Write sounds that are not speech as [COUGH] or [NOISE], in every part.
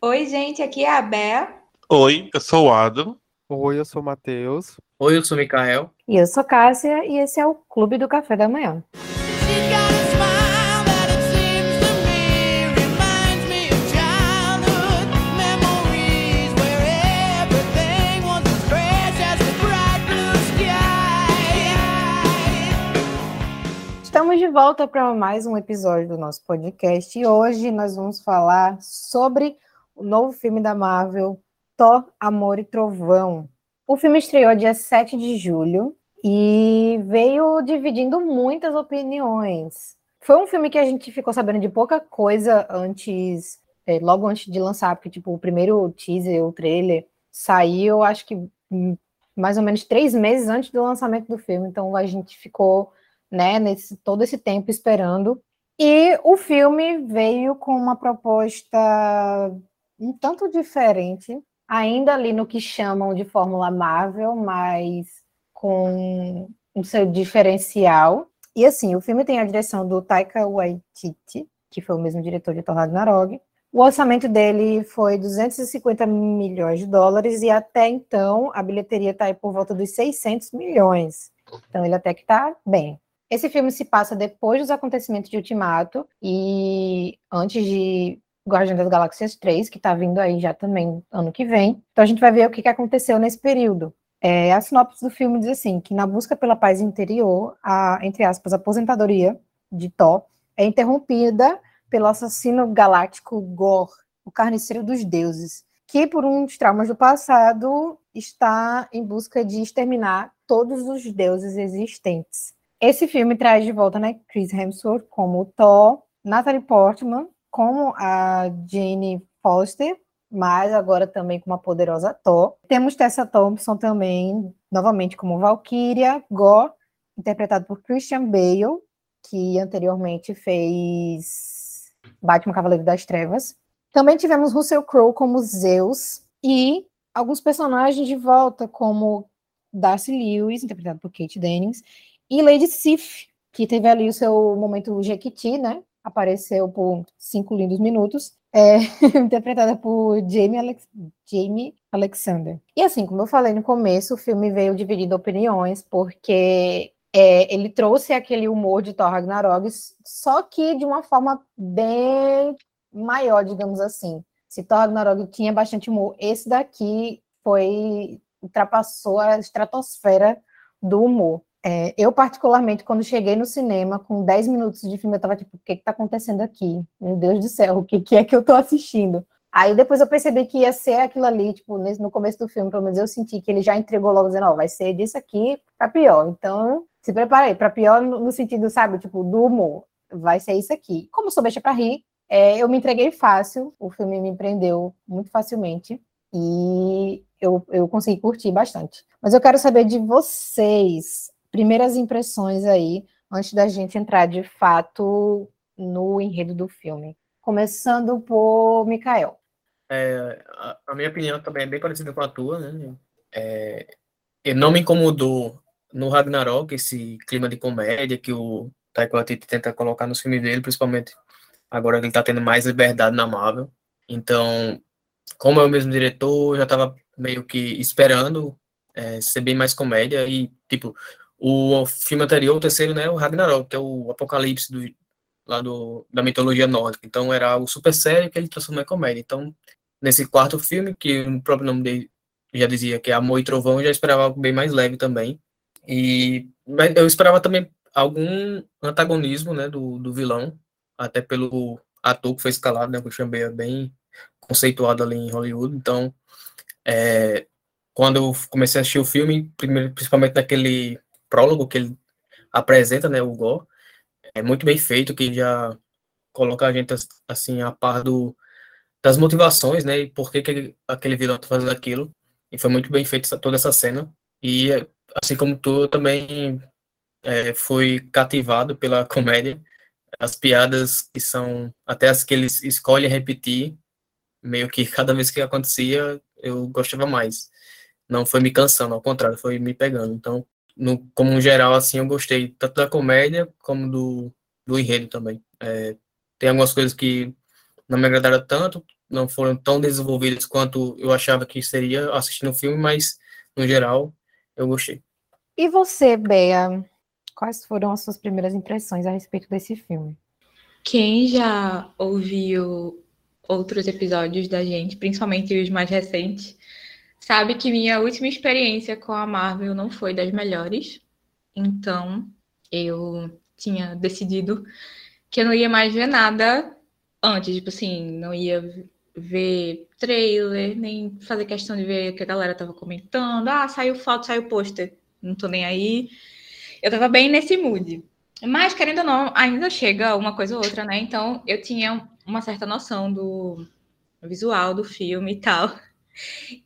Oi, gente, aqui é a Bea. Oi, eu sou o Adam. Oi, eu sou o Matheus. Oi, eu sou o Mikael. E eu sou Cássia e esse é o Clube do Café da Manhã. Estamos de volta para mais um episódio do nosso podcast e hoje nós vamos falar sobre o novo filme da Marvel, Thor, Amor e Trovão. O filme estreou dia 7 de julho e veio dividindo muitas opiniões. Foi um filme que a gente ficou sabendo de pouca coisa antes, é, logo antes de lançar, porque tipo, o primeiro teaser, o trailer, saiu, acho que hum, mais ou menos três meses antes do lançamento do filme, então a gente ficou né, nesse todo esse tempo esperando. E o filme veio com uma proposta um tanto diferente, ainda ali no que chamam de Fórmula Marvel, mas com um seu diferencial. E assim, o filme tem a direção do Taika Waititi, que foi o mesmo diretor de Thor Ragnarok. O orçamento dele foi 250 milhões de dólares e até então a bilheteria está aí por volta dos 600 milhões. Então ele até que está bem. Esse filme se passa depois dos acontecimentos de Ultimato e antes de Guardiões das Galáxias 3, que está vindo aí já também ano que vem. Então a gente vai ver o que, que aconteceu nesse período. É, a sinopse do filme diz assim, que na busca pela paz interior, a, entre aspas, aposentadoria de Thor é interrompida pelo assassino galáctico Gor, o carniceiro dos deuses, que por uns traumas do passado está em busca de exterminar todos os deuses existentes. Esse filme traz de volta, né, Chris Hemsworth como Thor, Natalie Portman como a Jane Foster, mas agora também com uma poderosa Thor. Temos Tessa Thompson também, novamente como Valkyria, Gore, interpretado por Christian Bale, que anteriormente fez Batman Cavaleiro das Trevas. Também tivemos Russell Crowe como Zeus e alguns personagens de volta, como Darcy Lewis, interpretado por Kate Dennings, e Lady Sif, que teve ali o seu momento Jequiti, né? Apareceu por cinco lindos minutos, é, [LAUGHS] interpretada por Jamie, Alex Jamie Alexander. E assim, como eu falei no começo, o filme veio dividindo opiniões, porque é, ele trouxe aquele humor de Thor Ragnarok, só que de uma forma bem maior, digamos assim. Se Thor Ragnarok tinha bastante humor, esse daqui foi ultrapassou a estratosfera do humor. É, eu, particularmente, quando cheguei no cinema, com 10 minutos de filme, eu tava tipo, o que que tá acontecendo aqui? Meu Deus do céu, o que, que é que eu tô assistindo? Aí depois eu percebi que ia ser aquilo ali, tipo, no começo do filme, pelo menos eu senti que ele já entregou logo dizendo, ó, vai ser disso aqui pra pior. Então, se prepare aí, pra pior no, no sentido, sabe, tipo, do humor. Vai ser isso aqui. Como sou beixa pra rir, é, eu me entreguei fácil, o filme me prendeu muito facilmente. E eu, eu consegui curtir bastante. Mas eu quero saber de vocês primeiras impressões aí, antes da gente entrar de fato no enredo do filme. Começando por Mikael. É, a, a, minha opinião também é bem parecida com a tua, né? É, não me incomodou no Ragnarok esse clima de comédia que o Taika Waititi tenta colocar nos filmes dele, principalmente agora que ele está tendo mais liberdade na Marvel. Então, como é o mesmo diretor, já estava meio que esperando é, ser bem mais comédia e, tipo, o filme anterior, o terceiro, né, o Ragnarok, que é o apocalipse do, lá do, da mitologia nórdica. Então era o super sério que ele transformou em comédia. Então, nesse quarto filme, que o próprio nome dele já dizia que é Amor e Trovão, eu já esperava algo bem mais leve também. E eu esperava também algum antagonismo, né, do, do vilão, até pelo ator que foi escalado, né, o Christian Bale, bem conceituado ali em Hollywood. Então, é, quando eu comecei a assistir o filme, primeiro, principalmente naquele prólogo que ele apresenta, né, o Gore, é muito bem feito, que já coloca a gente assim a par do, das motivações, né, e por que, que aquele vilão está fazendo aquilo. E foi muito bem feito toda essa cena. E assim como tu, eu também é, fui cativado pela [LAUGHS] comédia. As piadas que são até as que eles escolhem repetir, meio que [LAUGHS] cada vez que acontecia, eu gostava mais. Não foi me cansando, ao contrário, foi me pegando. Então, no, como um geral, assim, eu gostei tanto da comédia como do, do enredo também. É, tem algumas coisas que não me agradaram tanto, não foram tão desenvolvidas quanto eu achava que seria assistindo o filme, mas no geral eu gostei. E você, Bea? Quais foram as suas primeiras impressões a respeito desse filme? Quem já ouviu outros episódios da gente, principalmente os mais recentes, sabe que minha última experiência com a Marvel não foi das melhores. Então, eu tinha decidido que eu não ia mais ver nada antes, tipo assim, não ia ver trailer, nem fazer questão de ver o que a galera tava comentando. Ah, saiu foto, saiu pôster. Não tô nem aí. Eu tava bem nesse mood. Mas, querendo ou não, ainda chega uma coisa ou outra, né? Então, eu tinha uma certa noção do visual do filme e tal.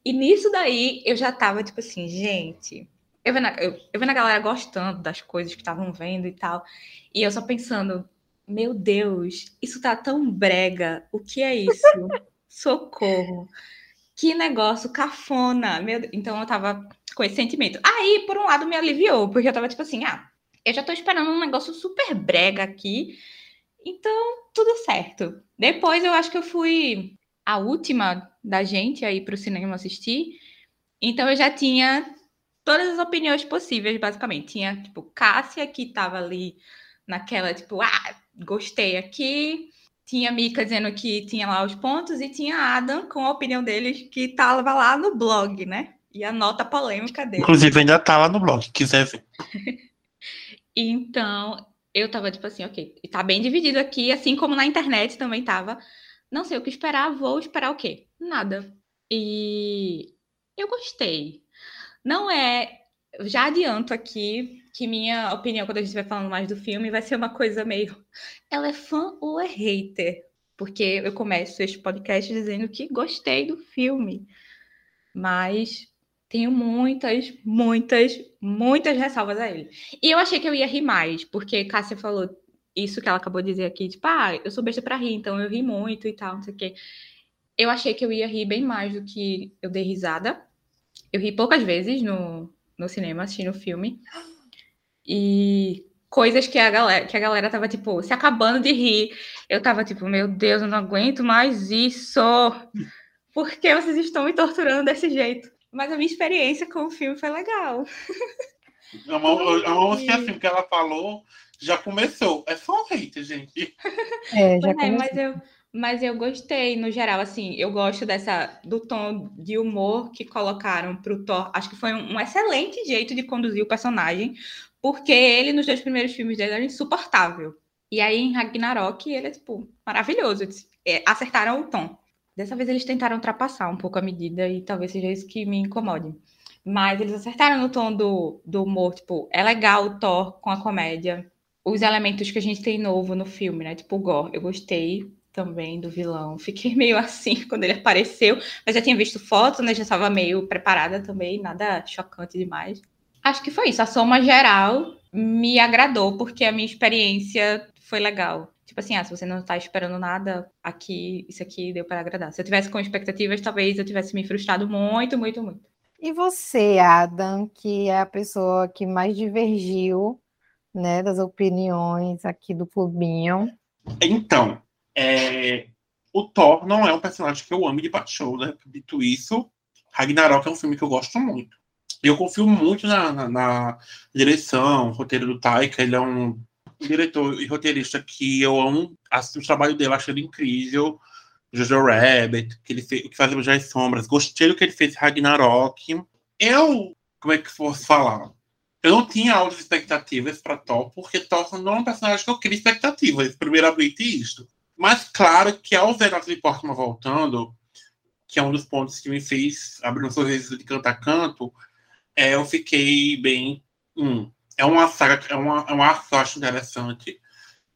E nisso daí, eu já tava, tipo assim, gente... Eu vendo, a, eu, eu vendo a galera gostando das coisas que estavam vendo e tal. E eu só pensando, meu Deus, isso tá tão brega. O que é isso? [LAUGHS] Socorro. Que negócio cafona. Meu. Então eu tava com esse sentimento. Aí, por um lado, me aliviou, porque eu tava tipo assim, ah, eu já tô esperando um negócio super brega aqui. Então, tudo certo. Depois eu acho que eu fui a última da gente aí pro cinema assistir. Então eu já tinha todas as opiniões possíveis, basicamente. Tinha, tipo, Cássia, que tava ali naquela, tipo, ah, gostei aqui. Tinha Mika dizendo que tinha lá os pontos, e tinha Adam com a opinião deles, que tava lá no blog, né? E a nota polêmica dele. Inclusive, ainda tá lá no blog, quiser ver. [LAUGHS] então, eu tava tipo assim, ok, tá bem dividido aqui, assim como na internet também tava. Não sei o que esperar, vou esperar o quê? Nada. E eu gostei. Não é. Já adianto aqui que minha opinião, quando a gente vai falando mais do filme, vai ser uma coisa meio. Ela é fã ou é hater? Porque eu começo este podcast dizendo que gostei do filme. Mas tenho muitas, muitas, muitas ressalvas a ele. E eu achei que eu ia rir mais, porque Cássia falou isso que ela acabou de dizer aqui, tipo, ah, eu sou besta pra rir, então eu ri muito e tal, não sei o quê. Eu achei que eu ia rir bem mais do que eu dei risada. Eu ri poucas vezes no, no cinema, assistindo o filme. E coisas que a galera, que a galera tava, tipo, se acabando de rir. Eu tava, tipo, meu Deus, eu não aguento mais isso. Por que vocês estão me torturando desse jeito? Mas a minha experiência com o filme foi legal. Uma, uma música assim que ela falou, já começou. É só um hate, gente. É, já é, mas eu, mas eu gostei, no geral, assim, eu gosto dessa do tom de humor que colocaram pro Thor. Acho que foi um, um excelente jeito de conduzir o personagem, porque ele, nos dois primeiros filmes dele, era insuportável. E aí, em Ragnarok, ele é, tipo, maravilhoso. É, acertaram o tom. Dessa vez eles tentaram ultrapassar um pouco a medida e talvez seja isso que me incomode. Mas eles acertaram no tom do, do humor, tipo, é legal o Thor com a comédia. Os elementos que a gente tem novo no filme, né? Tipo o Gore, eu gostei também do vilão. Fiquei [LAUGHS] meio assim quando ele apareceu, mas já tinha visto fotos, né? Já estava meio preparada também, nada chocante demais. Acho que foi isso. A soma geral me agradou, porque a minha experiência foi legal. Tipo assim, ah, se você não está esperando nada, aqui, isso aqui deu para agradar. Se eu tivesse com expectativas, talvez eu tivesse me frustrado muito, muito, muito. E você, Adam, que é a pessoa que mais divergiu, né, das opiniões aqui do clubinho. Então, é... o Thor não é um personagem que eu amo de paixão, né? Dito isso, Ragnarok é um filme que eu gosto muito. Eu confio muito na, na, na direção, roteiro do Taika, ele é um diretor e roteirista que eu amo, assisto o trabalho dele, acho ele incrível. Jojo Rabbit, que ele fez, que faz as Sombras. Gostei do que ele fez Ragnarok. Eu, como é que fosse falar? Eu não tinha altas expectativas para Thor, porque Thor não é um personagem que eu queria expectativas, primeiramente isto. Mas claro que ao ver Natalie Portman voltando, que é um dos pontos que me fez abrir um sorriso de canto a canto, é, eu fiquei bem. Hum, é uma saga, é uma, é uma arte que eu acho interessante.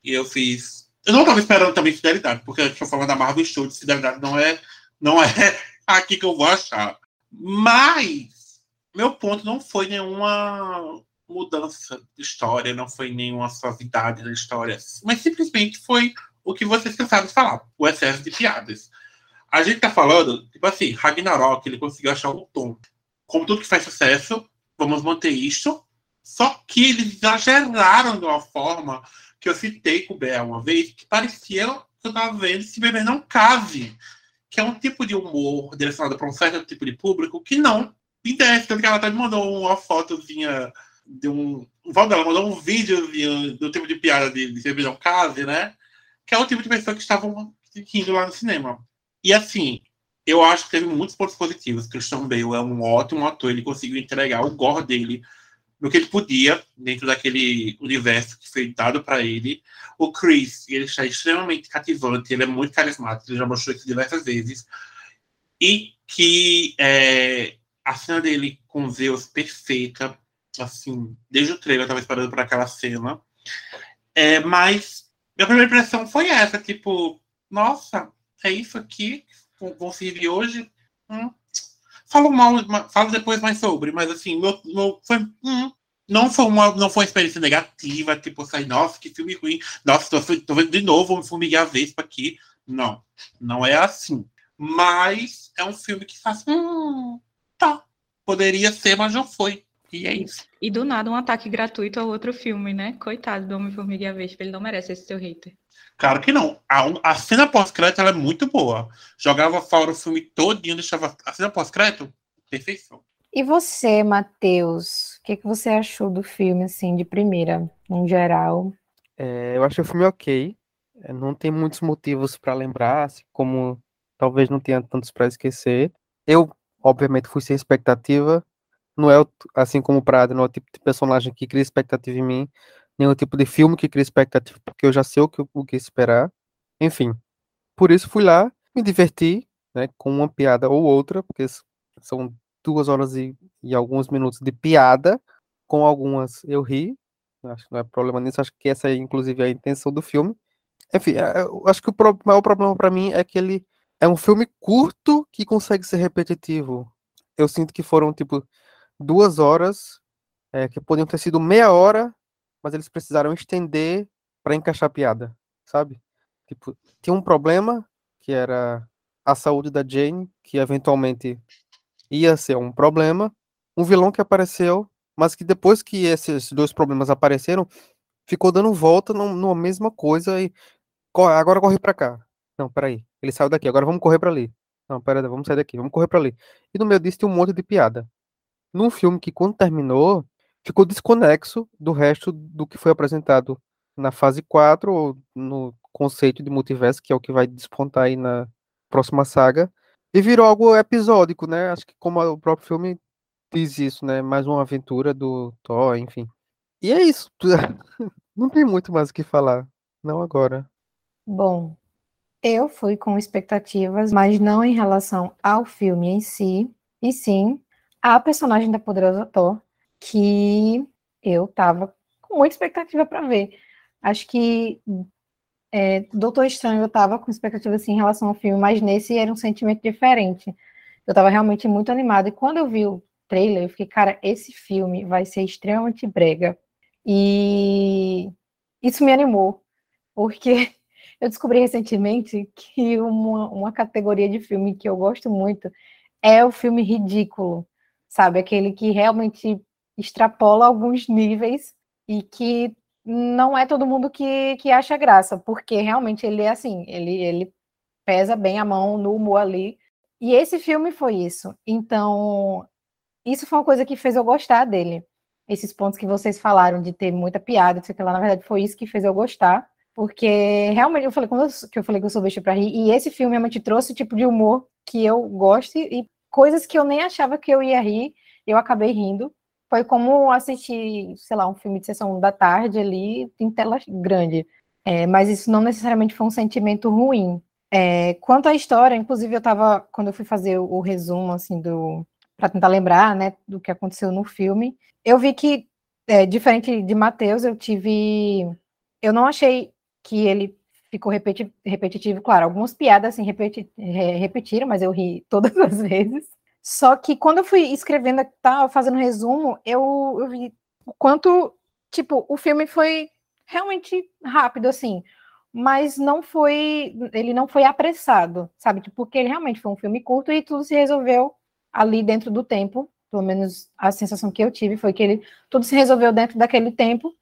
E eu fiz. Eu não estava esperando também fidelidade, porque eu estou falando da Marvel Studios, fidelidade não é, não é [LAUGHS] aqui que eu vou achar. Mas meu ponto não foi nenhuma mudança de história, não foi nenhuma suavidade da história, mas simplesmente foi o que vocês cansaram de falar, o excesso de piadas. A gente tá falando, tipo assim, Ragnarok, ele conseguiu achar um tom. Como tudo que faz sucesso, vamos manter isso, só que eles exageraram de uma forma que eu citei com o Bel uma vez, que parecia que eu estava vendo se beber não case. que é um tipo de humor direcionado para um certo tipo de público que não desce. Tanto que ela até me mandou uma fotozinha de um. Ela mandou um videozinho do tipo de piada de, de Cerveja Case, né? Que é o tipo de pessoa que estavam rindo lá no cinema. E assim, eu acho que teve muitos pontos positivos. Christian Bale é um ótimo ator, ele conseguiu entregar o gore dele no que ele podia, dentro daquele universo que foi dado para ele. O Chris, ele está extremamente cativante, ele é muito carismático, ele já mostrou isso diversas vezes. E que é, a cena dele com Zeus perfeita, assim, desde o trailer eu estava esperando por aquela cena. É, mas minha primeira impressão foi essa, tipo, nossa, é isso aqui vão servir hoje? Hum. Falo mal, falo depois mais sobre, mas assim, meu, meu, foi, hum, não foi uma não foi uma experiência negativa, tipo, sair, nossa, que filme ruim, nossa, tô, tô vendo de novo o Formiga Vespa aqui. Não, não é assim. Mas é um filme que faz, hum, tá, poderia ser, mas não foi. E é isso. E do nada um ataque gratuito ao outro filme, né? Coitado do Homem-Formiga e a Vespa, ele não merece esse seu hater. Claro que não. A, a cena pós-crédito é muito boa. Jogava fora o filme todinho, deixava a cena pós-crédito, perfeição. E você, Matheus, o que, que você achou do filme, assim, de primeira, em geral? É, eu achei o filme ok. É, não tem muitos motivos para lembrar, assim, como talvez não tenha tantos para esquecer. Eu, obviamente, fui sem expectativa. Não é, assim como o Prado, não é o tipo de personagem que cria expectativa em mim nenhum tipo de filme que cria expectativa, porque eu já sei o que, o que esperar. Enfim, por isso fui lá, me diverti, né, com uma piada ou outra, porque são duas horas e, e alguns minutos de piada, com algumas eu ri, acho que não é problema nisso, acho que essa é inclusive a intenção do filme. Enfim, é, eu acho que o maior problema para mim é que ele é um filme curto que consegue ser repetitivo. Eu sinto que foram, tipo, duas horas, é, que podiam ter sido meia hora mas eles precisaram estender para encaixar a piada, sabe? Tipo, tinha um problema que era a saúde da Jane, que eventualmente ia ser um problema, um vilão que apareceu, mas que depois que esses dois problemas apareceram, ficou dando volta numa mesma coisa e agora corre para cá. Não, peraí. Ele saiu daqui, agora vamos correr para ali. Não, peraí, vamos sair daqui, vamos correr para ali. E no meio disso tem um monte de piada. Num filme que quando terminou, ficou desconexo do resto do que foi apresentado na fase 4, ou no conceito de multiverso, que é o que vai despontar aí na próxima saga, e virou algo episódico, né? Acho que como o próprio filme diz isso, né? Mais uma aventura do Thor, enfim. E é isso. [LAUGHS] Não tem muito mais o que falar. Não agora. Bom, eu fui com expectativas, mas não em relação ao filme em si, e sim a personagem da Poderosa Thor, que eu tava com muita expectativa para ver. Acho que é, Doutor Estranho eu tava com expectativa assim em relação ao filme, mas nesse era um sentimento diferente. Eu tava realmente muito animada. E quando eu vi o trailer, eu fiquei, cara, esse filme vai ser extremamente brega. E isso me animou, porque eu descobri recentemente que uma, uma categoria de filme que eu gosto muito é o filme ridículo, sabe? Aquele que realmente extrapola alguns níveis e que não é todo mundo que, que acha graça, porque realmente ele é assim, ele, ele pesa bem a mão no humor ali. E esse filme foi isso. Então, isso foi uma coisa que fez eu gostar dele. Esses pontos que vocês falaram de ter muita piada, sei lá, na verdade foi isso que fez eu gostar, porque realmente eu falei quando eu, que eu falei que eu sou bicho para rir, e esse filme realmente trouxe o tipo de humor que eu gosto e coisas que eu nem achava que eu ia rir, eu acabei rindo foi como assistir, sei lá, um filme de sessão da tarde ali em tela grande. É, mas isso não necessariamente foi um sentimento ruim. É, quanto à história, inclusive eu estava, quando eu fui fazer o, o resumo, assim, do para tentar lembrar, né, do que aconteceu no filme, eu vi que, é, diferente de Matheus, eu tive, eu não achei que ele ficou repeti repetitivo, claro, algumas piadas, assim, repeti repetiram, mas eu ri [LAUGHS] todas as vezes, só que quando eu fui escrevendo, tá, fazendo resumo, eu, eu vi o quanto, tipo, o filme foi realmente rápido, assim, mas não foi, ele não foi apressado, sabe? Tipo, porque ele realmente foi um filme curto e tudo se resolveu ali dentro do tempo, pelo menos a sensação que eu tive foi que ele, tudo se resolveu dentro daquele tempo,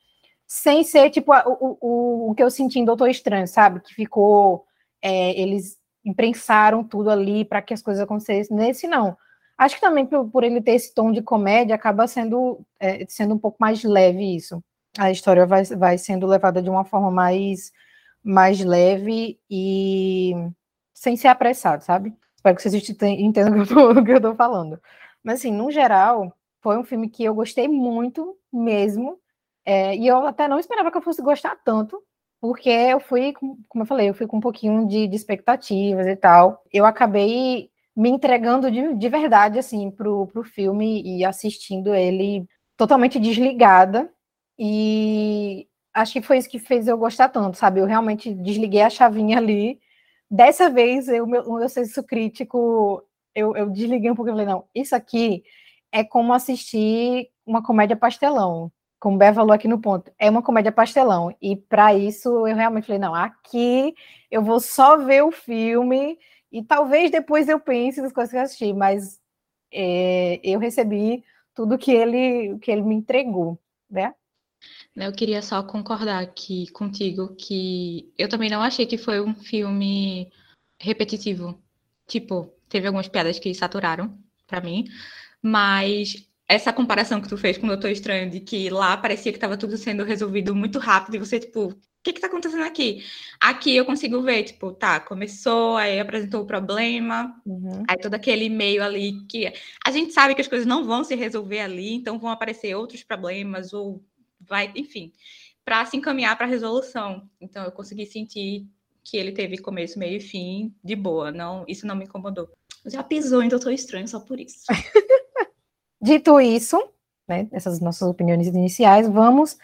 sem ser, tipo, o, o, o que eu senti em Doutor Estranho, sabe? Que ficou, é, eles imprensaram tudo ali para que as coisas acontecessem. Nesse, não. Acho que também por, por ele ter esse tom de comédia, acaba sendo, é, sendo um pouco mais leve isso. A história vai, vai sendo levada de uma forma mais, mais leve e sem ser apressado, sabe? Espero que vocês entendam o que eu [LAUGHS] estou falando. Mas, assim, no geral, foi um filme que eu gostei muito mesmo. É, e eu até não esperava que eu fosse gostar tanto, porque eu fui, como eu falei, eu fui com um pouquinho de, de expectativas e tal. Eu acabei me entregando de, de verdade, assim, pro, pro filme e assistindo ele totalmente desligada. E acho que foi isso que fez eu gostar tanto, sabe? Eu realmente desliguei a chavinha ali. Dessa vez, o meu, o meu senso crítico, eu, eu desliguei um pouco e falei, não, isso aqui é como assistir uma comédia pastelão como Bé falou aqui no ponto, é uma comédia pastelão. E para isso eu realmente falei, não, aqui eu vou só ver o filme e talvez depois eu pense nas coisas que eu assisti, mas é, eu recebi tudo que ele, que ele me entregou, né? Eu queria só concordar aqui contigo que eu também não achei que foi um filme repetitivo. Tipo, teve algumas piadas que saturaram para mim, mas essa comparação que tu fez com o Doutor Estranho, de que lá parecia que estava tudo sendo resolvido muito rápido, e você, tipo, o que que tá acontecendo aqui? Aqui eu consigo ver, tipo, tá, começou, aí apresentou o problema, uhum. aí todo aquele meio ali que a gente sabe que as coisas não vão se resolver ali, então vão aparecer outros problemas, ou vai, enfim, para se encaminhar para a resolução. Então eu consegui sentir que ele teve começo, meio e fim de boa, não, isso não me incomodou. Já pisou em Doutor Estranho só por isso. [LAUGHS] Dito isso, né, essas nossas opiniões iniciais, vamos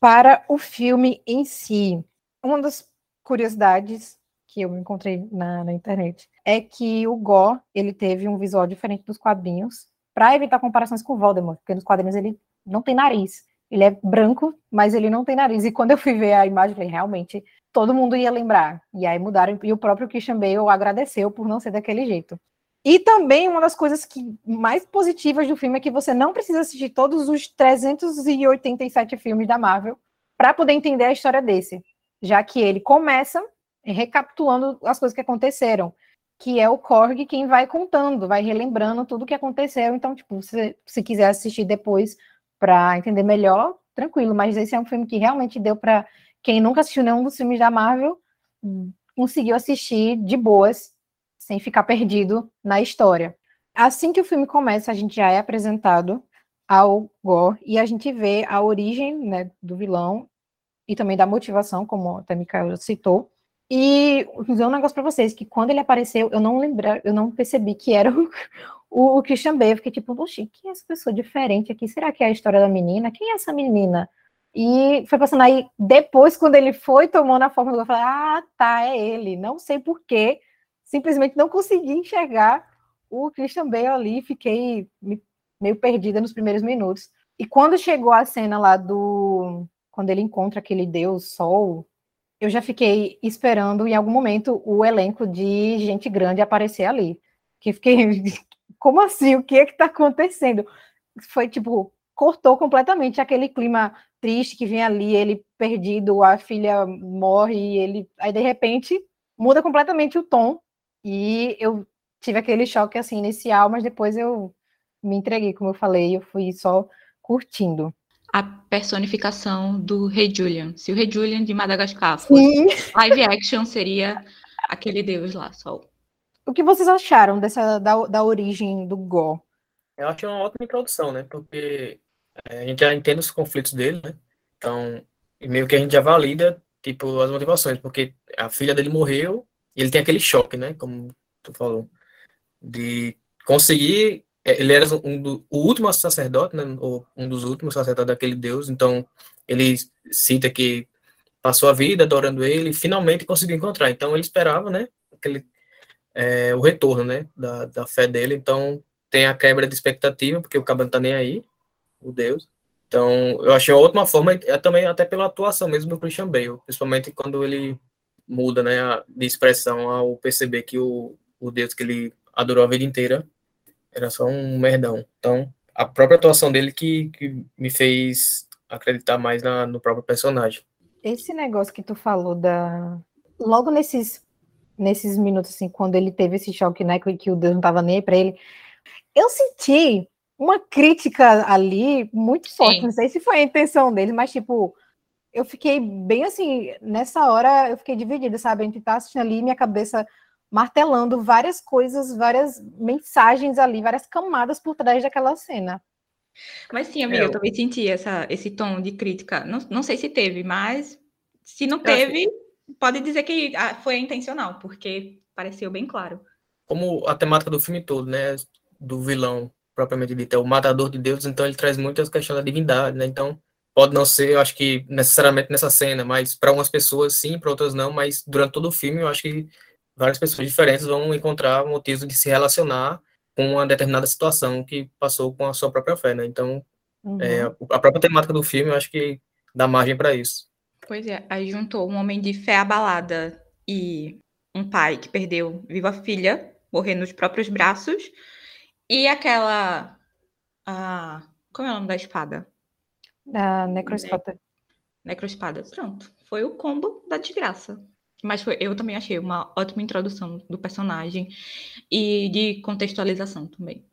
para o filme em si. Uma das curiosidades que eu encontrei na, na internet é que o Gore ele teve um visual diferente dos quadrinhos para evitar comparações com o Voldemort, porque nos quadrinhos ele não tem nariz. Ele é branco, mas ele não tem nariz. E quando eu fui ver a imagem, falei, realmente, todo mundo ia lembrar. E aí mudaram, e o próprio Christian Bale agradeceu por não ser daquele jeito. E também uma das coisas que mais positivas do filme é que você não precisa assistir todos os 387 filmes da Marvel para poder entender a história desse, já que ele começa recapitulando as coisas que aconteceram, que é o Korg quem vai contando, vai relembrando tudo o que aconteceu. Então, tipo, se, se quiser assistir depois para entender melhor, tranquilo. Mas esse é um filme que realmente deu para quem nunca assistiu nenhum dos filmes da Marvel conseguiu assistir de boas sem ficar perdido na história. Assim que o filme começa, a gente já é apresentado ao Gore e a gente vê a origem né, do vilão e também da motivação, como até Mikael citou. E vou dizer um negócio para vocês, que quando ele apareceu, eu não lembrei, eu não percebi que era o, o, o Christian Bale. Fiquei tipo, poxa, quem é essa pessoa diferente aqui? Será que é a história da menina? Quem é essa menina? E foi passando aí, depois, quando ele foi tomando a forma eu falei, ah, tá, é ele. Não sei porquê, simplesmente não consegui enxergar o Christian Bale ali, fiquei meio perdida nos primeiros minutos. E quando chegou a cena lá do. Quando ele encontra aquele deus Sol, eu já fiquei esperando em algum momento o elenco de gente grande aparecer ali. Que fiquei. [LAUGHS] Como assim? O que é que tá acontecendo? Foi tipo, cortou completamente aquele clima triste que vem ali, ele perdido, a filha morre, ele. Aí de repente muda completamente o tom e eu tive aquele choque assim inicial, mas depois eu me entreguei, como eu falei, eu fui só curtindo. A personificação do Rei Julian. Se o Rei Julian de Madagascar fosse Sim. live action, seria aquele deus lá, só. O que vocês acharam dessa da, da origem do Go? Eu acho uma ótima introdução, né? Porque é, a gente já entende os conflitos dele, né? Então, meio que a gente já valida, tipo, as motivações, porque a filha dele morreu ele tem aquele choque, né? Como tu falou, de conseguir. É, ele era um do, o último sacerdote, né? Ou um dos últimos sacerdotes daquele Deus. Então, ele cita que passou a vida adorando ele e finalmente conseguiu encontrar. Então, ele esperava, né? Aquele, é, o retorno, né? Da, da fé dele. Então, tem a quebra de expectativa, porque o não tá nem aí, o Deus. Então, eu achei uma ótima forma, é também até pela atuação mesmo do Christian Bale, principalmente quando ele muda, né, de expressão ao perceber que o, o Deus que ele adorou a vida inteira era só um merdão. Então, a própria atuação dele que, que me fez acreditar mais na, no próprio personagem. Esse negócio que tu falou da logo nesses nesses minutos, assim, quando ele teve esse choque, né, que o Deus não tava nem para ele, eu senti uma crítica ali muito forte. Sim. Não sei se foi a intenção dele, mas, tipo, eu fiquei bem assim, nessa hora eu fiquei dividida, sabe? Entre estar tá assistindo ali minha cabeça martelando várias coisas, várias mensagens ali, várias camadas por trás daquela cena. Mas sim, amiga, eu, eu também senti essa, esse tom de crítica. Não, não sei se teve, mas se não teve, pode dizer que ah, foi intencional, porque pareceu bem claro. Como a temática do filme todo, né? Do vilão, propriamente dito, é o matador de Deus, então ele traz muitas questões da divindade, né? Então, pode não ser, eu acho que necessariamente nessa cena, mas para algumas pessoas sim, para outras não, mas durante todo o filme eu acho que várias pessoas diferentes vão encontrar motivos de se relacionar com uma determinada situação que passou com a sua própria fé, né? Então, uhum. é, a própria temática do filme, eu acho que dá margem para isso. Pois é, aí juntou um homem de fé abalada e um pai que perdeu viva filha, morrer nos próprios braços, e aquela. Ah, como é o nome da espada? Da necroespada. Necroespada. Pronto. Foi o combo da desgraça. Mas foi, eu também achei uma ótima introdução do personagem e de contextualização também.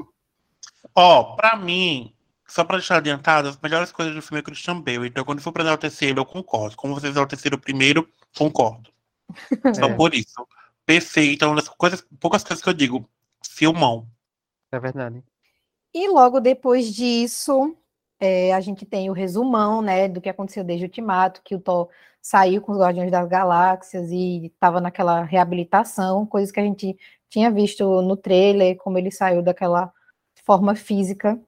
Ó, oh, pra mim, só pra deixar adiantado, as melhores coisas do filme é Christian Bale. Então, quando for pra o terceiro, eu concordo. Como vocês o terceiro primeiro, concordo. [LAUGHS] Só é. por isso. Perfeito. Então, das coisas, poucas coisas que eu digo. Filmão. É verdade. E logo depois disso, é, a gente tem o resumão, né, do que aconteceu desde o Ultimato, que o Thor saiu com os Guardiões das Galáxias e estava naquela reabilitação, coisas que a gente tinha visto no trailer, como ele saiu daquela forma física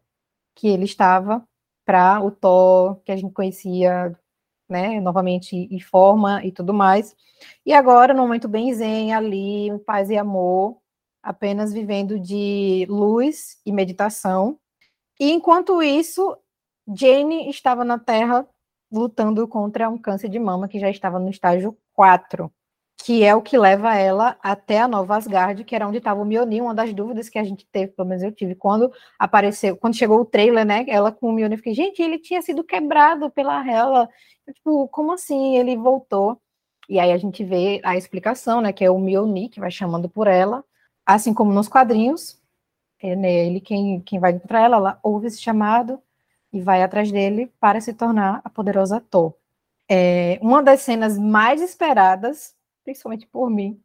que ele estava para o Thor que a gente conhecia, né, novamente em forma e tudo mais. E agora, no momento bem zen, ali, paz e amor, apenas vivendo de luz e meditação. E enquanto isso, Jane estava na Terra lutando contra um câncer de mama que já estava no estágio 4, que é o que leva ela até a Nova Asgard, que era onde estava o Mjolnir, uma das dúvidas que a gente teve, pelo menos eu tive, quando apareceu, quando chegou o trailer, né, ela com o Mjolnir, eu fiquei, gente, ele tinha sido quebrado pela Hela, tipo, como assim ele voltou? E aí a gente vê a explicação, né, que é o Mjolnir, que vai chamando por ela, assim como nos quadrinhos, é né, ele quem, quem vai para ela, ela ouve esse chamado, e vai atrás dele para se tornar a poderosa Thor. É uma das cenas mais esperadas, principalmente por mim,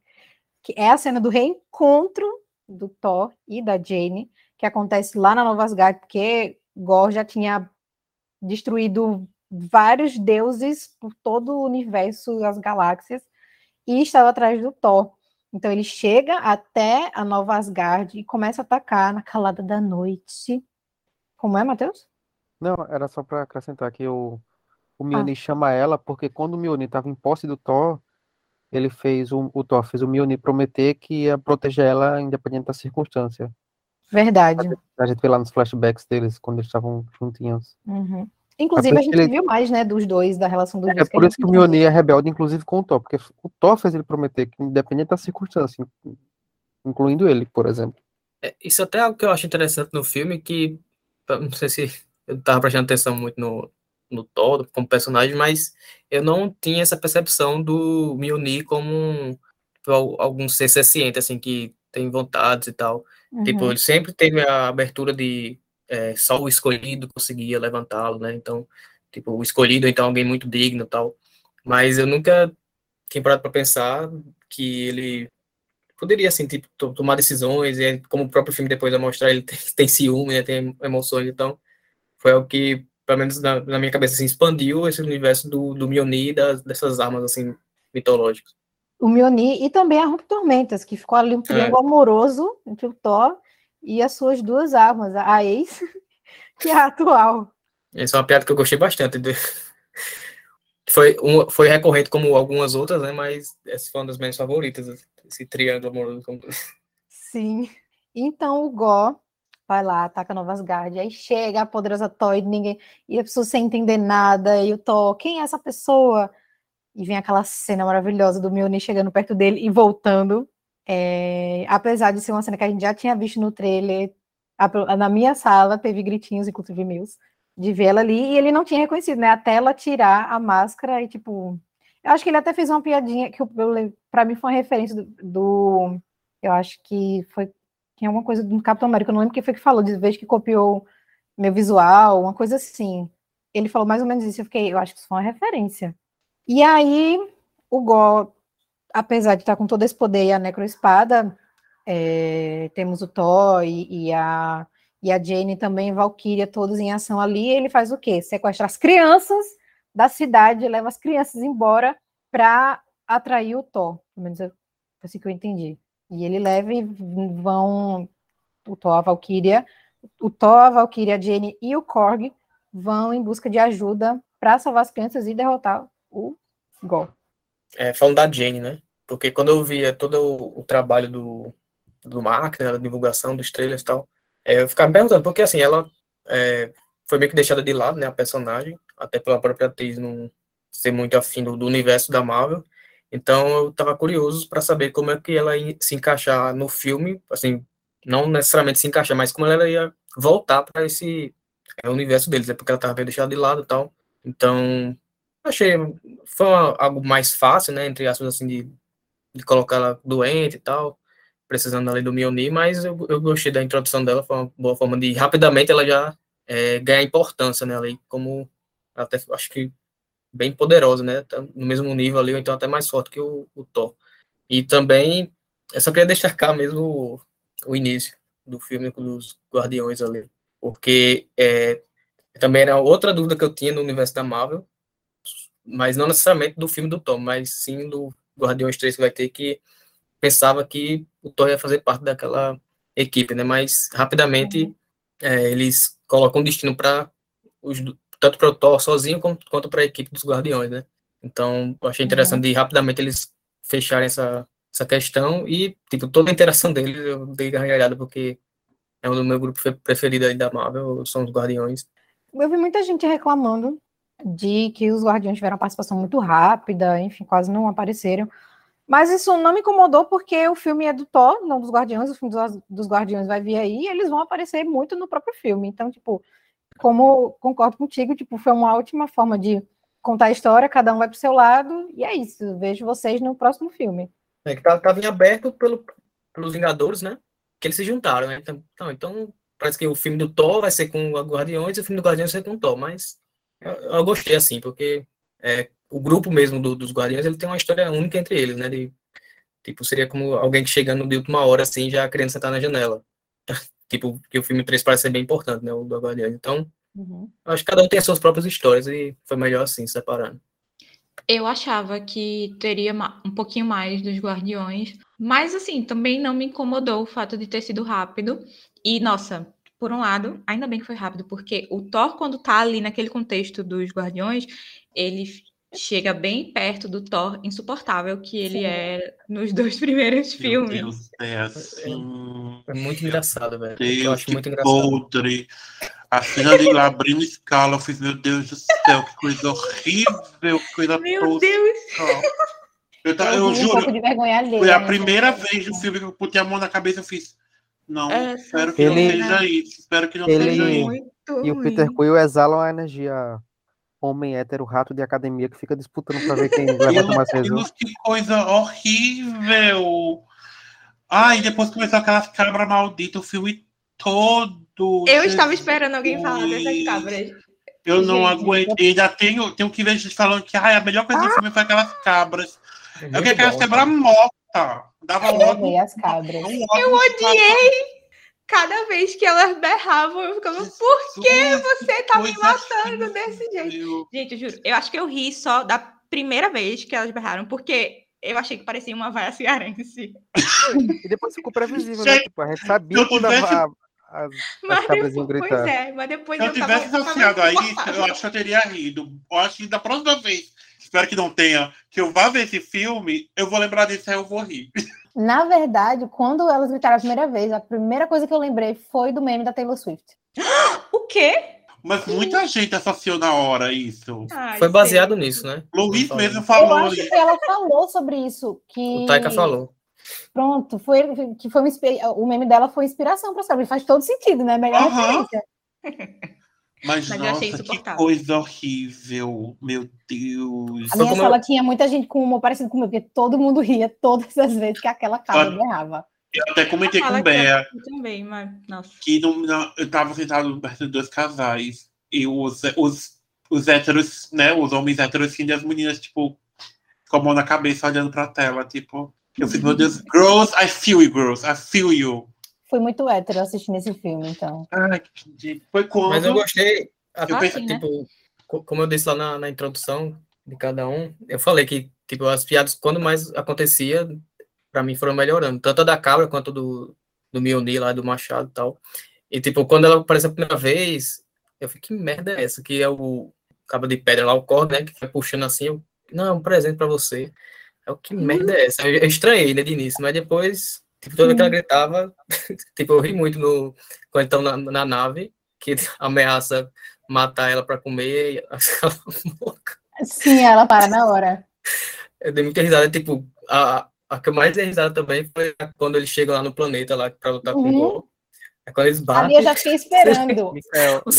que é a cena do reencontro do Thor e da Jane, que acontece lá na Nova Asgard, porque Gore já tinha destruído vários deuses por todo o universo, as galáxias, e estava atrás do Thor. Então ele chega até a Nova Asgard e começa a atacar na calada da noite. Como é, Matheus? Não, era só para acrescentar que o, o Ah, Mjolnir chama ela porque quando o Mjolnir estava em posse do Thor, ele fez o, o Thor fez o Mjolnir prometer que ia proteger ela independente da circunstância. verdade. A gente vê lá nos flashbacks deles quando eles estavam juntinhos. Uhum. Inclusive, a gente ele... viu mais, né, dos dois, da relação dos É dois. por isso que o Mjolnir é rebelde, inclusive com o Thor, porque o Thor fez ele prometer que, independente da circunstância, incluindo ele, por exemplo. É, isso até é algo que eu acho interessante no filme, que não sei se eu tava prestando atenção muito no, no Thor como personagem, mas eu não tinha essa percepção do Mjolnir como um, tipo, algum ser senciente, assim, que tem vontades e tal. Uhum. Tipo, ele sempre teve a abertura de é, só o escolhido conseguia levantá-lo, né? Então, tipo, o escolhido, então, alguém muito digno e tal. Mas eu nunca tinha parado para pensar que ele poderia, assim, tipo, tomar decisões, e como o próprio filme depois vai mostrar, ele [LAUGHS] tem, tem ciúme, né, tem emoções, então foi o que, pelo menos na, na minha cabeça, assim, expandiu esse universo do, do Mjolnir e das, dessas armas, assim, mitológicas. O Mjolnir e também a Rompe Tormentas, que ficou ali um é. triângulo é. amoroso entre o Thor e as suas duas armas, a ex [LAUGHS] e a atual. Essa é uma piada que eu gostei bastante. De... [LAUGHS] Foi, um, foi recorrente como algumas outras, né? Mas essa foi uma das minhas favoritas, esse triângulo amoroso. Sim. Então o Gó vai lá, ataca Nova Asgard, aí chega a poderosa e ninguém, e a pessoa sem entender nada, e o Thor, quem é essa pessoa? E vem aquela cena maravilhosa do Mjolnir chegando perto dele e voltando, é, apesar de ser uma cena que a gente já tinha visto no trailer, a, na minha sala teve gritinhos, inclusive meus, de ver ela ali, e ele não tinha reconhecido, né, até ela tirar a máscara e, tipo, Eu acho que ele até fez uma piadinha que para mim foi uma referência do, do, Eu acho que foi. Tem alguma coisa do Capitão América, eu não lembro quem foi que falou, de vez que copiou meu visual, uma coisa assim. Ele falou mais ou menos isso, eu fiquei, eu acho que isso foi uma referência. E aí, o Gó, apesar de estar com todo esse poder e a necroespada, é, temos o Thor e, e, a, e a Jane também, Valkyria, todos em ação ali, ele faz o quê? Sequestra as crianças da cidade, leva as crianças embora para atrair o Thor. Pelo menos é assim que eu entendi. E ele leva e vão o Thor, a Valkyria, o Thor, a Valkyria, a Jenny e o Korg vão em busca de ajuda para salvar as crianças e derrotar o Gol. É, falando da Jenny, né? Porque quando eu via todo o, o trabalho do, do marketing, né, da divulgação dos trailers e tal, é, eu ficava perguntando, porque assim, ela é, foi meio que deixada de lado, né, a personagem, até pela própria atriz não ser muito afim do, do universo da Marvel. Então eu estava curioso para saber como é que ela ia se encaixar no filme, assim, não necessariamente se encaixar, mas como ela ia voltar para esse é, universo deles, é porque ela estava bem deixada de lado e tal. Então, achei foi uma, algo mais fácil, né, entre aspas assim de, de colocar ela doente e tal, precisando ali do Mjolnir, mas eu, eu gostei da introdução dela, foi uma boa forma de rapidamente ela já é, ganhar importância né, como até acho que bem poderosa, né? Tá no mesmo nível ali, ou então até mais forte que o, o Thor. E também, eu só queria destacar mesmo o, o início do filme com os Guardiões ali, porque é, também era outra dúvida que eu tinha no universo da Marvel, mas não necessariamente do filme do Thor, mas sim do Guardiões 3 que vai ter, que pensava que o Thor ia fazer parte daquela equipe, né? Mas rapidamente uhum. é, eles colocam destino para os tanto para o Thor sozinho quanto, quanto para a equipe dos Guardiões, né? Então, achei interessante uhum. de rapidamente eles fecharem essa, essa questão e, tipo, toda a interação deles eu dei gargalhada porque é um do meu grupo preferido aí da Marvel, são os Guardiões. Eu vi muita gente reclamando de que os Guardiões tiveram uma participação muito rápida, enfim, quase não apareceram. Mas isso não me incomodou porque o filme é do Thor, não dos Guardiões, o filme dos, dos Guardiões vai vir aí e eles vão aparecer muito no próprio filme. Então, tipo, como concordo contigo, tipo, foi uma ótima forma de contar a história, cada um vai pro seu lado, e é isso. Vejo vocês no próximo filme. É que tava, tava em aberto pelo, pelos Vingadores, né? Que eles se juntaram, né? Então, então, parece que o filme do Thor vai ser com o Guardiões e o filme do Guardiões vai ser com o Thor, mas eu, eu gostei, assim, porque é, o grupo mesmo do, dos Guardiões, ele tem uma história única entre eles, né? De, tipo, seria como alguém que chegando de última hora, assim, já querendo sentar na janela. Tipo, que o filme 3 parece ser bem importante, né? O do Guardiões. Então, uhum. acho que cada um tem as suas próprias histórias e foi melhor assim, separando. Eu achava que teria um pouquinho mais dos Guardiões, mas assim, também não me incomodou o fato de ter sido rápido. E, nossa, por um lado, ainda bem que foi rápido, porque o Thor, quando tá ali naquele contexto dos Guardiões, ele chega bem perto do Thor insuportável que ele Sim. é nos [LAUGHS] dois primeiros meu filmes. Deus, é assim. É muito engraçado, velho. Deus, eu acho muito engraçado. Podre. A cena de lá abrindo escala, eu fiz, meu Deus do céu, que coisa horrível, que coisa Meu tosca. Deus! Eu, eu, eu, juro, foi a né? primeira vez no filme que eu botei a mão na cabeça e fiz. Não, é, espero que ele, não seja isso. Espero que não ele, seja isso. E o Peter Quill exala uma energia homem hétero rato de academia que fica disputando para ver quem [LAUGHS] levanta mais peso. Que coisa horrível! E depois começou aquelas cabras malditas, o filme todo. Eu Jesus. estava esperando alguém falar dessas cabras. Eu não Gente, aguento. E ainda tenho, tenho que ver gente falando que ah, a melhor coisa ah. do filme foi aquelas cabras. É eu queria aquelas cabras mortas. Dava. Eu as cabras. Eu odiei! Cada vez que elas berravam, eu ficava, por que você tá me matando desse jeito? Gente, eu juro, eu acho que eu ri só da primeira vez que elas berraram, porque eu achei que parecia uma vaia cearense. E depois ficou previsível, né? Tipo, a gente sabia quando tivesse... a, as, mas depois, gritar. Pois é, mas depois Se eu, eu tivesse tava, associado a isso, eu acho que eu teria rido. Eu acho que da próxima vez, espero que não tenha, que eu vá ver esse filme, eu vou lembrar desse aí eu vou rir. Na verdade, quando elas gritaram a primeira vez, a primeira coisa que eu lembrei foi do meme da Taylor Swift. [GASPS] O quê? Mas muita gente associou na hora isso. Ai, foi baseado sei. nisso, né? Luiz mesmo falou. Eu acho que ela falou sobre isso. Que... O Taika falou. Pronto, foi que foi uma, o meme dela foi inspiração para saber. Faz todo sentido, né? Melhor uhum. [LAUGHS] Mas, Mas eu achei nossa, que coisa horrível. Meu Deus. A minha como sala tinha muita gente com humor parecido com o meu, porque todo mundo ria todas as vezes que aquela cabra Olha, berrava. Eu até comentei com o Bea eu também, mas, nossa. que não, não- eu tava sentado perto de dois casais e os, os, os héteros, né? Os homens héteros assim, e as meninas, tipo, com a mão na cabeça olhando pra tela, tipo. Eu fiz, meu Deus, [LAUGHS] girls, I feel you, girls, I feel you. Fui muito hétero assistindo esse filme, então. Que foi quando. Mas eu gostei, até, Eu pensei, né? tipo, co- como eu disse lá na, na introdução de cada um, eu falei que, tipo, as piadas, quando mais acontecia, pra mim foram melhorando, tanto a da cabra quanto do, do Mjolnir lá, do Machado e tal. E, tipo, quando ela apareceu a primeira vez, eu fiquei, que merda é essa? Que é o cabo de pedra lá, o corno, né, que vai puxando assim, eu, não, é um presente pra você. Eu, que merda é essa? Eu, eu estranhei, né, de início, mas depois, tipo, toda vez que ela gritava, [LAUGHS] tipo, eu ri muito no, quando estão na, na nave, que [LAUGHS] ameaça matar ela pra comer, e [LAUGHS] ela boca. Sim, ela para na hora. Eu dei muita risada, tipo, a, a que eu mais dei risada também foi quando eles chegam lá no planeta, lá, pra lutar com Uhum. o Gol. É quando eles batem. Ali eu já fiquei esperando.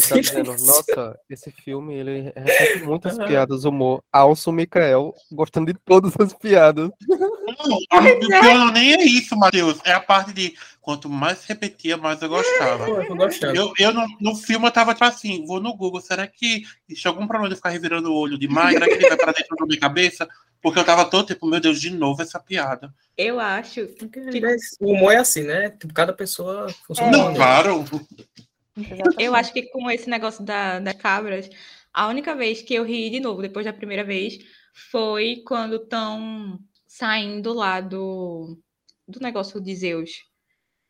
Tá dizendo, [LAUGHS] nossa, esse filme, ele repete [LAUGHS] muitas piadas, humor. Alço Mikael, gostando de todas as piadas. Não, o pior nem é isso, Matheus. É a parte de quanto mais repetia, mais eu gostava. Pô, eu. Eu, eu no, no filme eu tava tipo assim, vou no Google, será que existe algum problema de ficar revirando o olho demais? Será que ele vai pra dentro da minha cabeça? Porque eu tava todo tipo, meu Deus, de novo essa piada. Eu acho. que- O humor é assim, né? Tipo, cada pessoa funciona É. Não, claro. Eu acho que com esse negócio da, da cabras, a única vez que eu ri de novo, depois da primeira vez, foi quando estão saindo lá do, do negócio de Zeus.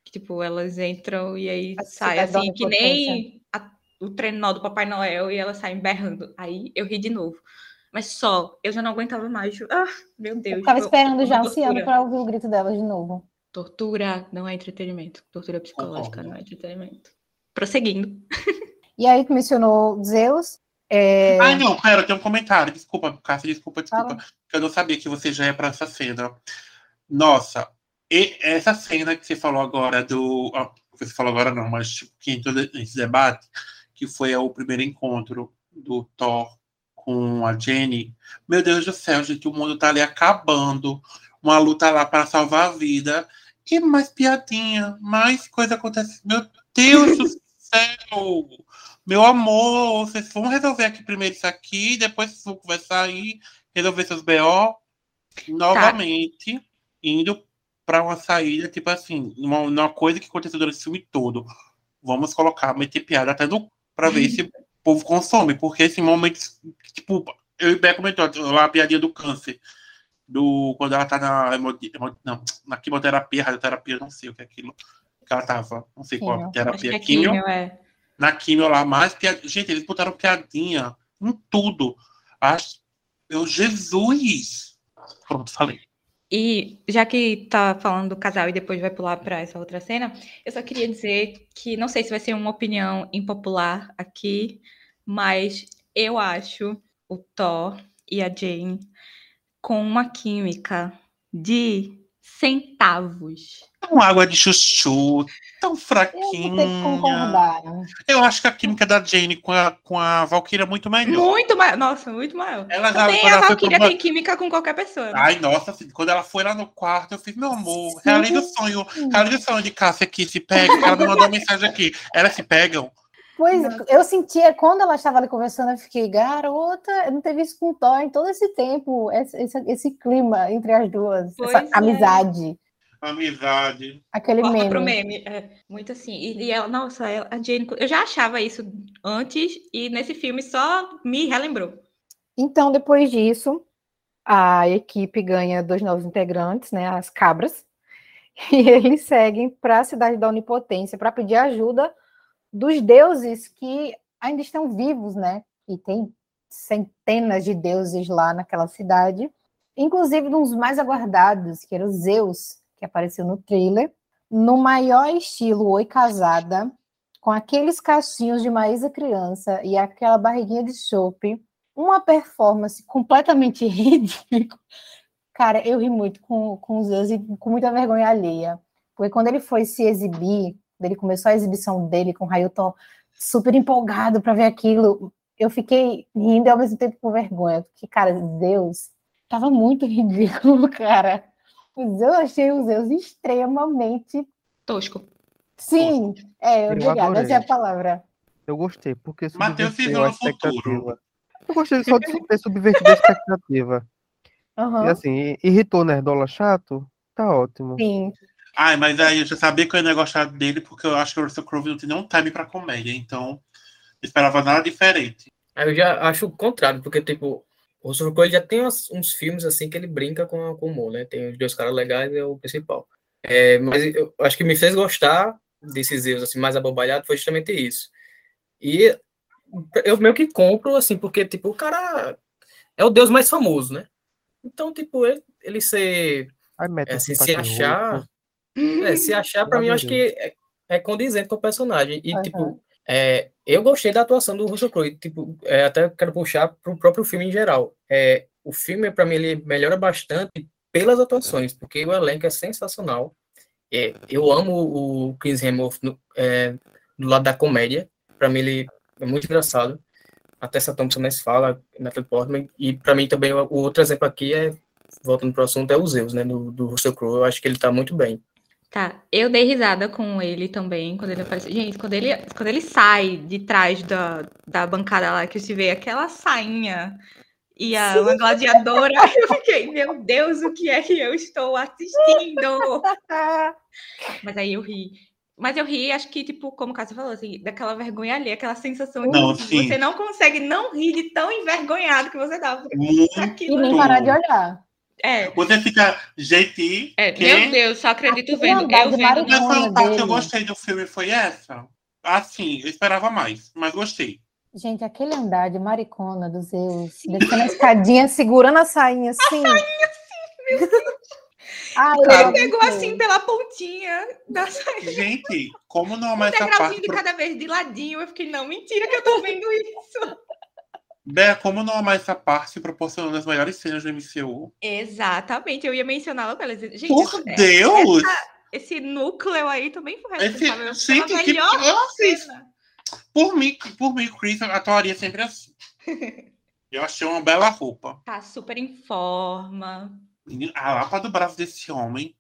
Que, tipo, elas entram e aí A sai cidade da assim, que nem a- o trenó do Papai Noel e elas saem berrando. Aí eu ri de novo. Mas só, eu já não aguentava mais. Ah, meu Deus. Eu ficava foi- esperando já, ansiando para ouvir o grito dela de novo. Tortura não é entretenimento. Tortura psicológica não é entretenimento. Prosseguindo. E aí tu mencionou Zeus. é, Ai, não, pera, tem um comentário. Desculpa, Cássia, desculpa, desculpa. Fala. Que eu não sabia que você já ia pra essa cena. Nossa, e essa cena que você falou agora do. ah, Você falou agora não, mas tipo, que entrou nesse debate, que foi o primeiro encontro do Thor com a Jenny. Meu Deus do céu, gente, o mundo tá ali acabando. Uma luta lá para salvar a vida. E mais piadinha, mais coisa acontece. Meu Deus do céu! Meu amor, vocês vão resolver aqui primeiro isso aqui, depois vocês vão conversar aí, resolver seus BO. Novamente, indo para uma saída, tipo assim, uma, uma coisa que aconteceu durante o filme todo. Vamos colocar, meter piada até no. ver se [LAUGHS] povo consome, porque esse momento, tipo, eu e Bé comentou lá a piadinha do câncer. Do, quando ela tá na, não, na quimioterapia, radioterapia, não sei o que é aquilo. Que ela tava, não sei qual Quimio. Que terapia, é quimio químio, é. na quimio lá, mais piada. Gente, eles botaram piadinha em tudo. Acho. Eu, Jesus! Pronto, falei. E já que tá falando do casal e depois vai pular para essa outra cena, eu só queria dizer que não sei se vai ser uma opinião impopular aqui, mas eu acho o Thor e a Jane com uma química de centavos. Uma água de chuchu, tão fraquinha. Eu acho que a química da Jane com a, com a Valkyria é muito melhor. Muito maior. Nossa, muito maior. Ela Também a ela foi Valkyria pro- tem química com qualquer pessoa. né? Ai, nossa, assim, quando ela foi lá no quarto, eu fiz, meu amor, realiza o sonho, realiza o sonho de Cássia aqui, se pega, ela me mandou uma mensagem aqui. Elas se pegam. Pois, eu sentia, quando ela estava ali conversando, eu fiquei, garota, eu não teve isso com o Thor em todo esse tempo, esse, esse, esse clima entre as duas, Pois essa é. amizade, Amizade. aquele Corta meme. pro meme. É, muito assim. E, e ela, nossa, ela- a Jane, eu já achava isso antes, e nesse filme só me relembrou. Então, depois disso, a equipe ganha dois novos integrantes, né, as cabras, [LAUGHS] e eles seguem para a cidade da Onipotência para pedir ajuda dos deuses que ainda estão vivos, né? E tem centenas de deuses lá naquela cidade, inclusive um dos mais aguardados, que era o Zeus, que apareceu no trailer, no maior estilo Oi Casada, com aqueles cachinhos de Maísa criança e aquela barriguinha de chope uma performance completamente [LAUGHS] ridícula. Cara, eu ri muito com, com os Zeus e com muita vergonha alheia. Porque quando ele foi se exibir, ele começou a exibição dele com o Railton super empolgado para ver aquilo. Eu fiquei rindo e ao mesmo tempo com vergonha, porque, cara, Deus, tava muito [LAUGHS] ridículo, cara. Eu achei os Zeus extremamente. Tosco. Sim, é, Eu obrigada, adorei. essa é a palavra. Eu gostei, porque Matheus viveu a no futuro. expectativa. Eu gostei só de ter subvertido a expectativa. [LAUGHS] Aham, E assim, irritou o Nerdola chato? Tá ótimo. Sim. Ai, mas aí eu já sabia que eu ia gostar dele, porque eu acho que o Russell Crowe não tem nenhum time pra comédia, então não esperava nada diferente. Aí eu já acho o contrário, porque, tipo, o Russell Crowe já tem umas- uns filmes, assim, que ele brinca com, com o humor, né? Tem os dois caras legais, é o principal. É, mas eu acho que me fez gostar desses Zeus, assim, mais abobalhado, foi justamente isso. E eu meio que compro, assim, porque, tipo, o cara é o deus mais famoso, né? Então, tipo, ele, ele ser assim, se achar, rouco. É, se achar, pra mim, eu acho que é, é condizente com o personagem. E, tipo, é, eu gostei da atuação do Russell Crowe. Tipo, é, até quero puxar pro próprio filme em geral. É, o filme, pra mim, ele melhora bastante pelas atuações, porque o elenco é sensacional. É, eu amo o Chris Hemsworth no, é, do lado da comédia. Pra mim, ele é muito engraçado. A Tessa Thompson mais fala, Natalie Portman. E pra mim também, o o outro exemplo aqui é, voltando pro assunto, é o Zeus, né, do, do Russell Crowe. Eu acho que ele tá muito bem. Tá, eu dei risada com ele também, quando ele apareceu. Gente, quando ele, quando ele sai de trás da, da bancada lá, que se vê aquela sainha e a, uma gladiadora, [LAUGHS] eu fiquei, meu Deus, o que é que eu estou assistindo? [LAUGHS] Mas aí eu ri. Mas eu ri, acho que, tipo, como o Cássio falou, assim, daquela vergonha ali, aquela sensação Não, de sim. você não consegue não rir de tão envergonhado que você. Muito. E nem parar de olhar. É, Você fica, gente, é, que? meu Deus, só acredito vendo. Eu vendo. Mas foi Vergonha a parte que eu gostei do filme foi essa. Assim, eu esperava mais, mas gostei. Gente, aquele andar de maricona do Zeus, descendo a escadinha, segurando a sainha assim. Ai, eu Ele pegou assim pela pontinha da saia. Gente, como não amar essa degrauzinho parte? de pro- cada vez de ladinho. Eu fiquei, não, mentira que eu tô vendo isso. Bé, como não amar essa parte proporcionando as melhores cenas do MCU? Exatamente, eu ia mencionar logo. ela dizia, Gente, Por isso- é- Deus! esse núcleo aí também foi Esse- responsável gente, pela que- melhor Nossa, cena. Por mim, por mim, Chris atuaria sempre assim. [LAUGHS] Eu achei uma bela roupa. Tá super em forma. A lapa do braço desse homem.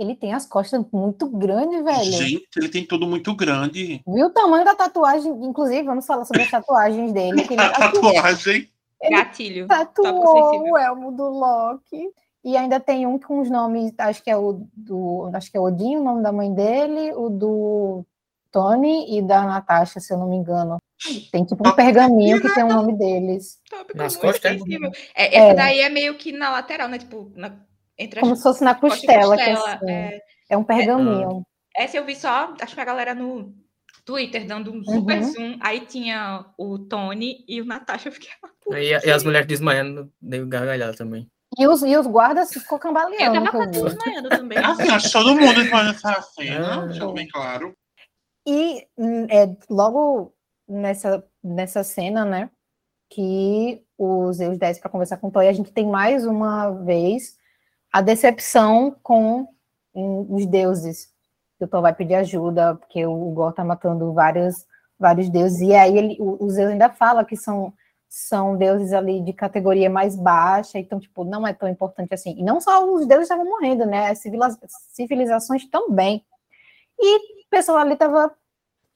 Ele tem as costas muito grandes, velho. Gente, ele tem tudo muito grande. Viu o tamanho da tatuagem? Inclusive, vamos falar sobre as tatuagens dele. Que [LAUGHS] ele A tatuagem. Ele Gatilho. Tópico tatuou o elmo do Loki. E ainda tem um com os nomes, acho que é o do. Acho que é Odin, o nome da mãe dele, o do Tony e da Natasha, se eu não me engano. Tem tipo um pergaminho que tem o nome deles. Tópico Nas muito costas? sensível. É, esse É. daí é meio que na lateral, né? Tipo, na- entre as Como se fosse na costas e costela, que costela, assim, é. é um pergaminho. Essa eu vi só, acho que a galera no Twitter dando um super Uhum. zoom. Aí tinha o Tony e o Natasha. Eu fiquei, E, e as mulheres desmaiando, deu gargalhada também. E os, e os guardas ficou cambaleando. tava eu vi. desmaiando também. [LAUGHS] Assim, acho que todo mundo vai nessa cena. Ah. Deixa bem claro. E hum, é, logo nessa, nessa cena, né, que o Zeus desce para conversar com o e a gente tem mais uma vez a decepção com os deuses. O Thor vai pedir ajuda, porque o Gor tá matando vários, vários deuses, e aí ele, o, o Zeus ainda fala que são, são deuses ali de categoria mais baixa, então, tipo, não é tão importante assim. E não só os deuses estavam morrendo, né, as civiliza- civilizações também. E o pessoal ali tava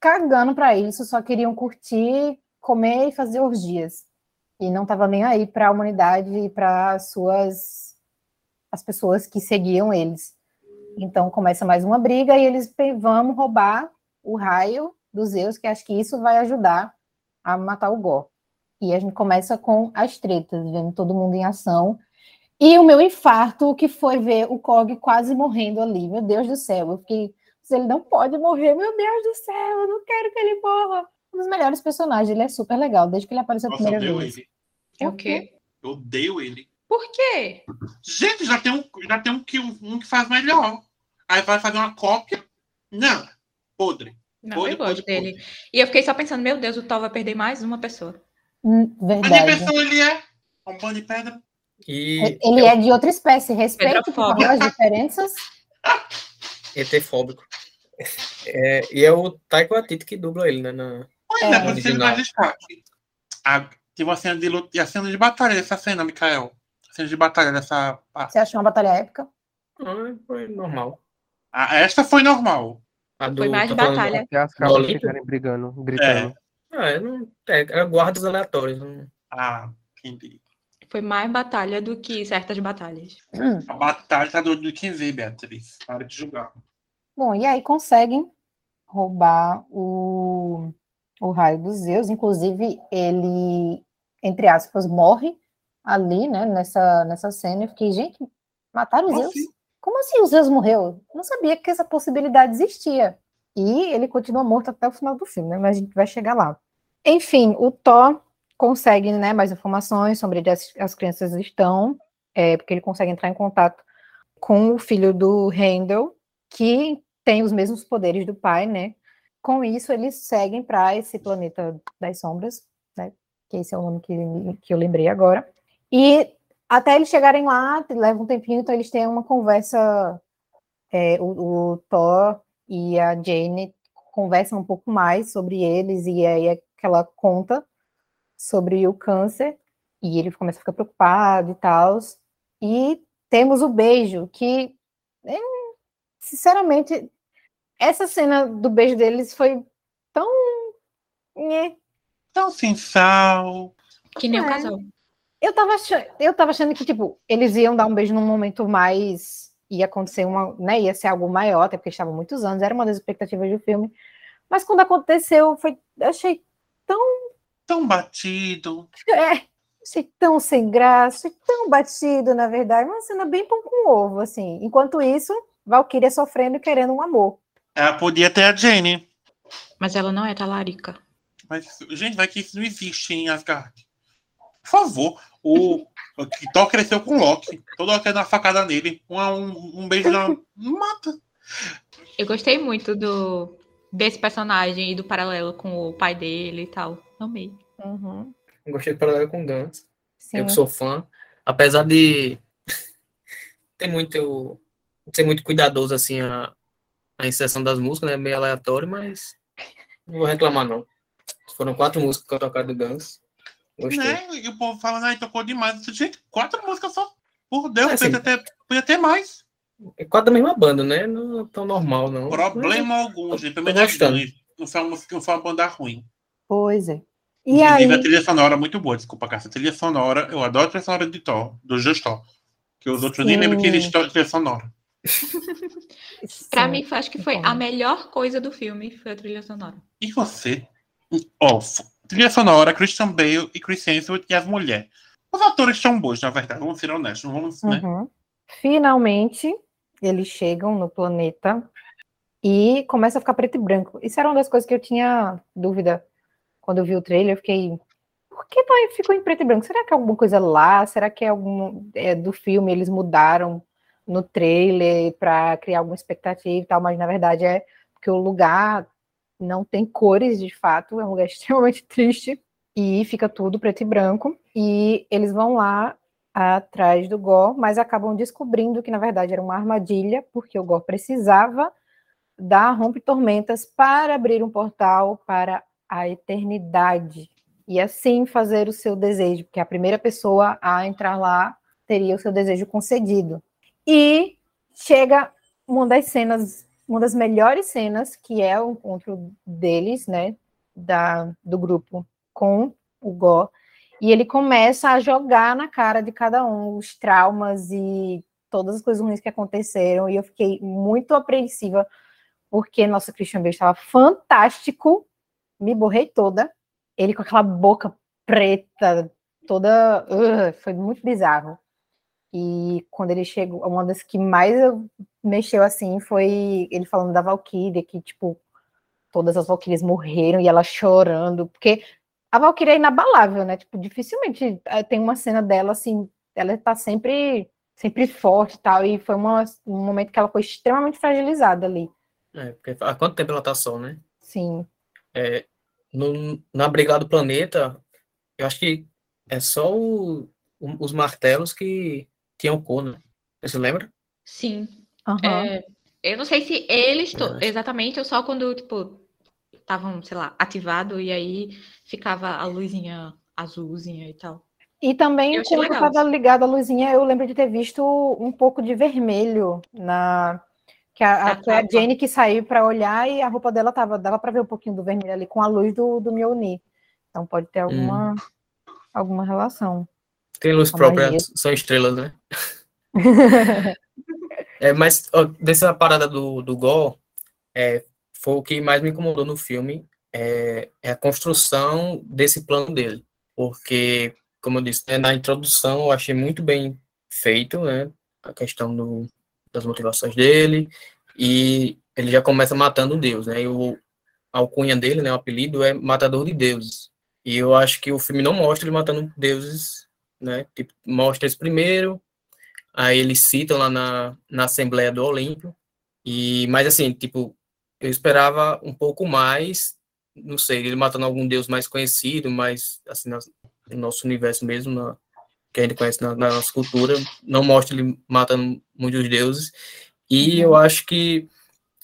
cagando para isso, só queriam curtir, comer e fazer orgias. E não tava nem aí para a humanidade e para suas as pessoas que seguiam eles. Então começa mais uma briga e eles vamos roubar o raio dos Zeus, que acho que isso vai ajudar a matar o Gor. E a gente começa com as tretas, vendo todo mundo em ação. E o meu infarto, que foi ver o Korg quase morrendo ali. Meu Deus do céu, eu fiquei ele não pode morrer, meu Deus do céu, eu não quero que ele morra. Um dos melhores personagens, ele é super legal, desde que ele apareceu a Nossa, eu primeira odeio vez. ele. O quê? Eu odeio ele. Por quê? Gente, já tem um, já tem um, que, um que faz melhor. Aí vai fazer uma cópia. Não. Podre. Não, Podre, eu gosto podre, dele. E eu fiquei só pensando, meu Deus, o Thor vai perder mais uma pessoa. Hum, Mas de Verdade. pessoa ele é. Um pano de pedra. E Ele é de outra espécie, respeito por as diferenças. [LAUGHS] ET fóbico. É, e é o Taiko Atiti que dubla ele, né? Na... Pois É. é, Original. mais destaque. A, tem uma cena de luta. E a cena de batalha dessa cena, Mikael? A cena de batalha dessa parte. Você achou uma batalha épica? Ah, foi normal. Ah, esta foi normal. A do, Foi mais tá batalha. Até as Olímpio? ficarem brigando, gritando. Ah, é, não, é, é guardas aleatórios. Não, Ah, entendi. Foi mais batalha do que certas batalhas. A batalha tá do, do quem vê, Beatriz. Para de julgar. Bom, e aí conseguem roubar o, o raio dos Zeus. Inclusive, ele, entre aspas, morre ali, né, nessa, nessa cena. Eu fiquei, gente, mataram os Zeus? assim? Como assim o Zeus morreu? Eu não sabia que essa possibilidade existia. E ele continua morto até o final do filme, né? Mas a gente vai chegar lá. Enfim, o Thor consegue né, mais informações sobre onde as, as crianças estão, é, porque ele consegue entrar em contato com o filho do Handel, que tem os mesmos poderes do pai, né? Com isso, eles seguem para esse planeta das sombras, né? Que esse é o nome que, que eu lembrei agora. E até eles chegarem lá, leva um tempinho, então eles têm uma conversa. é, o, o Thor e a Jane conversam um pouco mais sobre eles, e aí é que ela conta sobre o câncer, e ele começa a ficar preocupado e tal. E temos o beijo, que, é, sinceramente, essa cena do beijo deles foi tão. nhé. Então, sem sal. Que nem o É. casal. Eu tava, achando, eu tava achando que, tipo, eles iam dar um beijo num momento mais. ia acontecer uma. né, ia ser algo maior, até porque estavam muitos anos, era uma das expectativas do filme. Mas quando aconteceu, foi. eu achei tão. Tão batido. [LAUGHS] É, achei tão sem graça, achei tão batido, na verdade. Uma cena bem pão com ovo, assim. Enquanto isso, Valkyria sofrendo e querendo um amor. Ela podia ter a Jenny. Mas ela não é talarica. Mas, gente, vai que isso não existe em Asgard. Por favor. O, o Thor cresceu com o Loki. Todo Loki na facada nele. Um, um, um beijo na. Mata. Eu gostei muito do desse personagem e do paralelo com o pai dele e tal. Amei. Uhum. gostei do paralelo com Guns. Sim. Eu que sou fã. Apesar de ter muito. ser muito cuidadoso, assim, a, a inserção das músicas, né? Meio aleatório, mas não vou reclamar, não. Foram quatro músicas que eu tocar do Guns. Gostei. Né? E o povo falando, ai, tocou demais. Gente, quatro músicas só. Por Deus, É, podia, ter, podia ter mais. É quase da mesma banda, né? Não é tão normal, não. Problema algum, gente. Pelo tô menos. Não foi uma não foi uma banda ruim. Pois é. E Inclusive, aí. a trilha sonora é muito boa, desculpa, Cássia. A trilha sonora, eu adoro a trilha sonora de Thor, do Just Thor. Que os outros nem Sim. lembram que existe trilha sonora. [LAUGHS] Pra sim, mim, acho que foi a melhor coisa do filme, foi a trilha sonora. E você? Ó, f- trilha sonora, Christian Bale e Chris Hemsworth e as mulheres. Os atores são bons, na verdade, vamos ser honestos, vamos, né? Uhum. Finalmente, eles chegam no planeta e começa a ficar preto e branco. Isso era uma das coisas que eu tinha dúvida quando eu vi o trailer. Eu fiquei, por que tá- ficou em preto e branco? Será que é alguma coisa lá? Será que é algum é, do filme eles mudaram no trailer para criar alguma expectativa e tal? Mas na verdade é porque o lugar não tem cores de fato, é um lugar [LAUGHS] extremamente triste e fica tudo preto e branco. E eles vão lá atrás do Gor, mas acabam descobrindo que na verdade era uma armadilha, porque o Gor precisava da Rompe Tormentas para abrir um portal para a eternidade e assim fazer o seu desejo, porque a primeira pessoa a entrar lá teria o seu desejo concedido. E chega uma das cenas, uma das melhores cenas, que é o encontro deles, né, da, do grupo com o Gor, e ele começa a jogar na cara de cada um os traumas e todas as coisas ruins que aconteceram, e eu fiquei muito apreensiva, porque nossa Christian Bale estava fantástico, me borrei toda, ele com aquela boca preta, toda, uh, foi muito bizarro. E quando ele chegou, uma das que mais eu- mexeu assim foi ele falando da Valkyria, que tipo, todas as Valkyrias morreram e ela chorando, porque a Valkyria é inabalável, né? Tipo, dificilmente eh, tem uma cena dela assim, ela tá sempre sempre forte e tal, e foi uma, um momento que ela foi extremamente fragilizada ali. É, porque há quanto tempo ela tá só, né? Sim. É, no, na Brigada do Planeta, eu acho que é só o- o- os martelos que tinham cor, né? Você lembra? Sim. Aham. É, eu não sei se eles to- exatamente, ou só quando, tipo, estavam, sei lá, ativado e aí ficava a luzinha azulzinha e tal. E também, Eu quando estava ligada a luzinha, eu lembro de ter visto um pouco de vermelho na. Que a, a, a. Jane que saiu para olhar e a roupa dela tava, dava para ver um pouquinho do vermelho ali com a luz do, do Mjolnir. Então pode ter alguma, alguma relação. Tem luz A própria, magia. são estrelas, né? [LAUGHS] É, mas ó, dessa parada do, do Gol, é, foi o que mais me incomodou no filme, é, é a construção desse plano dele. Porque, como eu disse, né, na introdução eu achei muito bem feito, né? A questão do, das motivações dele, e ele já começa matando Deus, né? E o, a alcunha dele, né, o apelido é Matador de Deuses. E eu acho que o filme não mostra ele matando deuses, né? Tipo, mostra isso primeiro, Aí eles citam lá na, na Assembleia do Olímpio. E, mas assim, tipo, eu esperava um pouco mais, não sei, ele matando algum deus mais conhecido, mais assim, no nosso universo mesmo, na, que a gente conhece na, na nossa cultura, não mostra ele matando muitos deuses. E eu acho que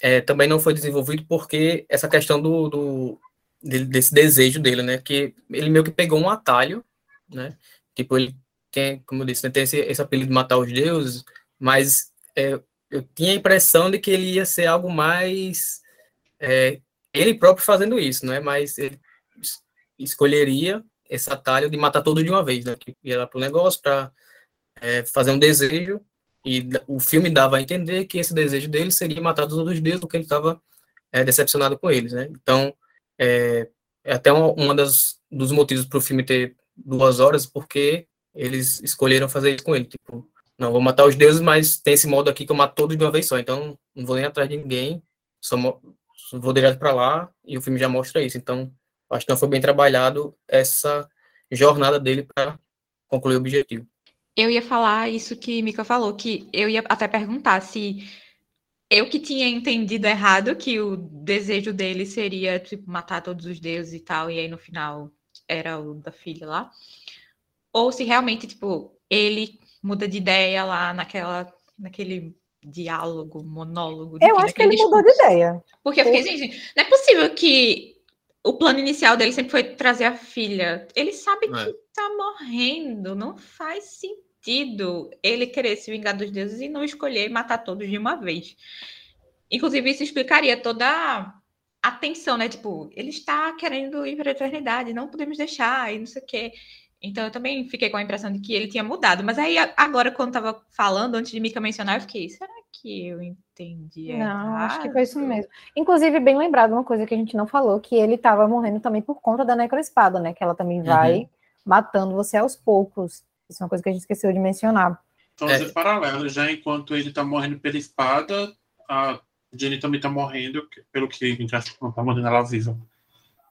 é, também não foi desenvolvido porque essa questão do, do desse desejo dele, né? Que ele meio que pegou um atalho, né? Tipo, ele tem, como eu disse, né, tem esse, esse apelido de matar os deuses, mas é, eu tinha a impressão de que ele ia ser algo mais é, ele próprio fazendo isso, né? Mas ele es- escolheria esse atalho de matar todos de uma vez, né? Que ia lá pro negócio para fazer um desejo e o filme dava a entender que esse desejo dele seria matar todos os deuses, porque ele estava decepcionado com eles, né? Então é, é até uma, uma das dos motivos para o filme ter duas horas, porque eles escolheram fazer isso com ele, tipo, não, vou matar os deuses, mas tem esse modo aqui que eu mato todos de uma vez só, então não vou nem atrás de ninguém, só vou direto para lá, e o filme já mostra isso, então acho que não foi bem trabalhado essa jornada dele para concluir o objetivo. Eu ia falar isso que Mika falou, que eu ia até perguntar se eu que tinha entendido errado que o desejo dele seria, tipo, matar todos os deuses e tal, e aí no final era o da filha lá. Ou se realmente, tipo, ele muda de ideia lá naquela, naquele diálogo, monólogo. Eu acho que ele naquele mudou de discurso. ideia. Porque eu fiquei, gente, não é possível que o plano inicial dele sempre foi trazer a filha. Ele sabe É. que tá morrendo, não faz sentido ele querer se vingar dos deuses e não escolher matar todos de uma vez. Inclusive, isso explicaria toda a tensão, né? Tipo, ele está querendo ir para a eternidade, não podemos deixar, e não sei o quê. Então, eu também fiquei com a impressão de que ele tinha mudado. Mas aí, agora, quando tava falando, antes de Mika mencionar, eu fiquei, será que eu entendi Não, acho que errado? foi isso mesmo. Inclusive, bem lembrado, uma coisa que a gente não falou, que ele estava morrendo também por conta da necroespada, né? Que ela também vai matando você aos poucos. Isso é uma coisa que a gente esqueceu de mencionar. Então, É. é. paralelo. Já enquanto ele tá morrendo pela espada, a Jenny também tá morrendo, pelo que não tá mantendo ela viva.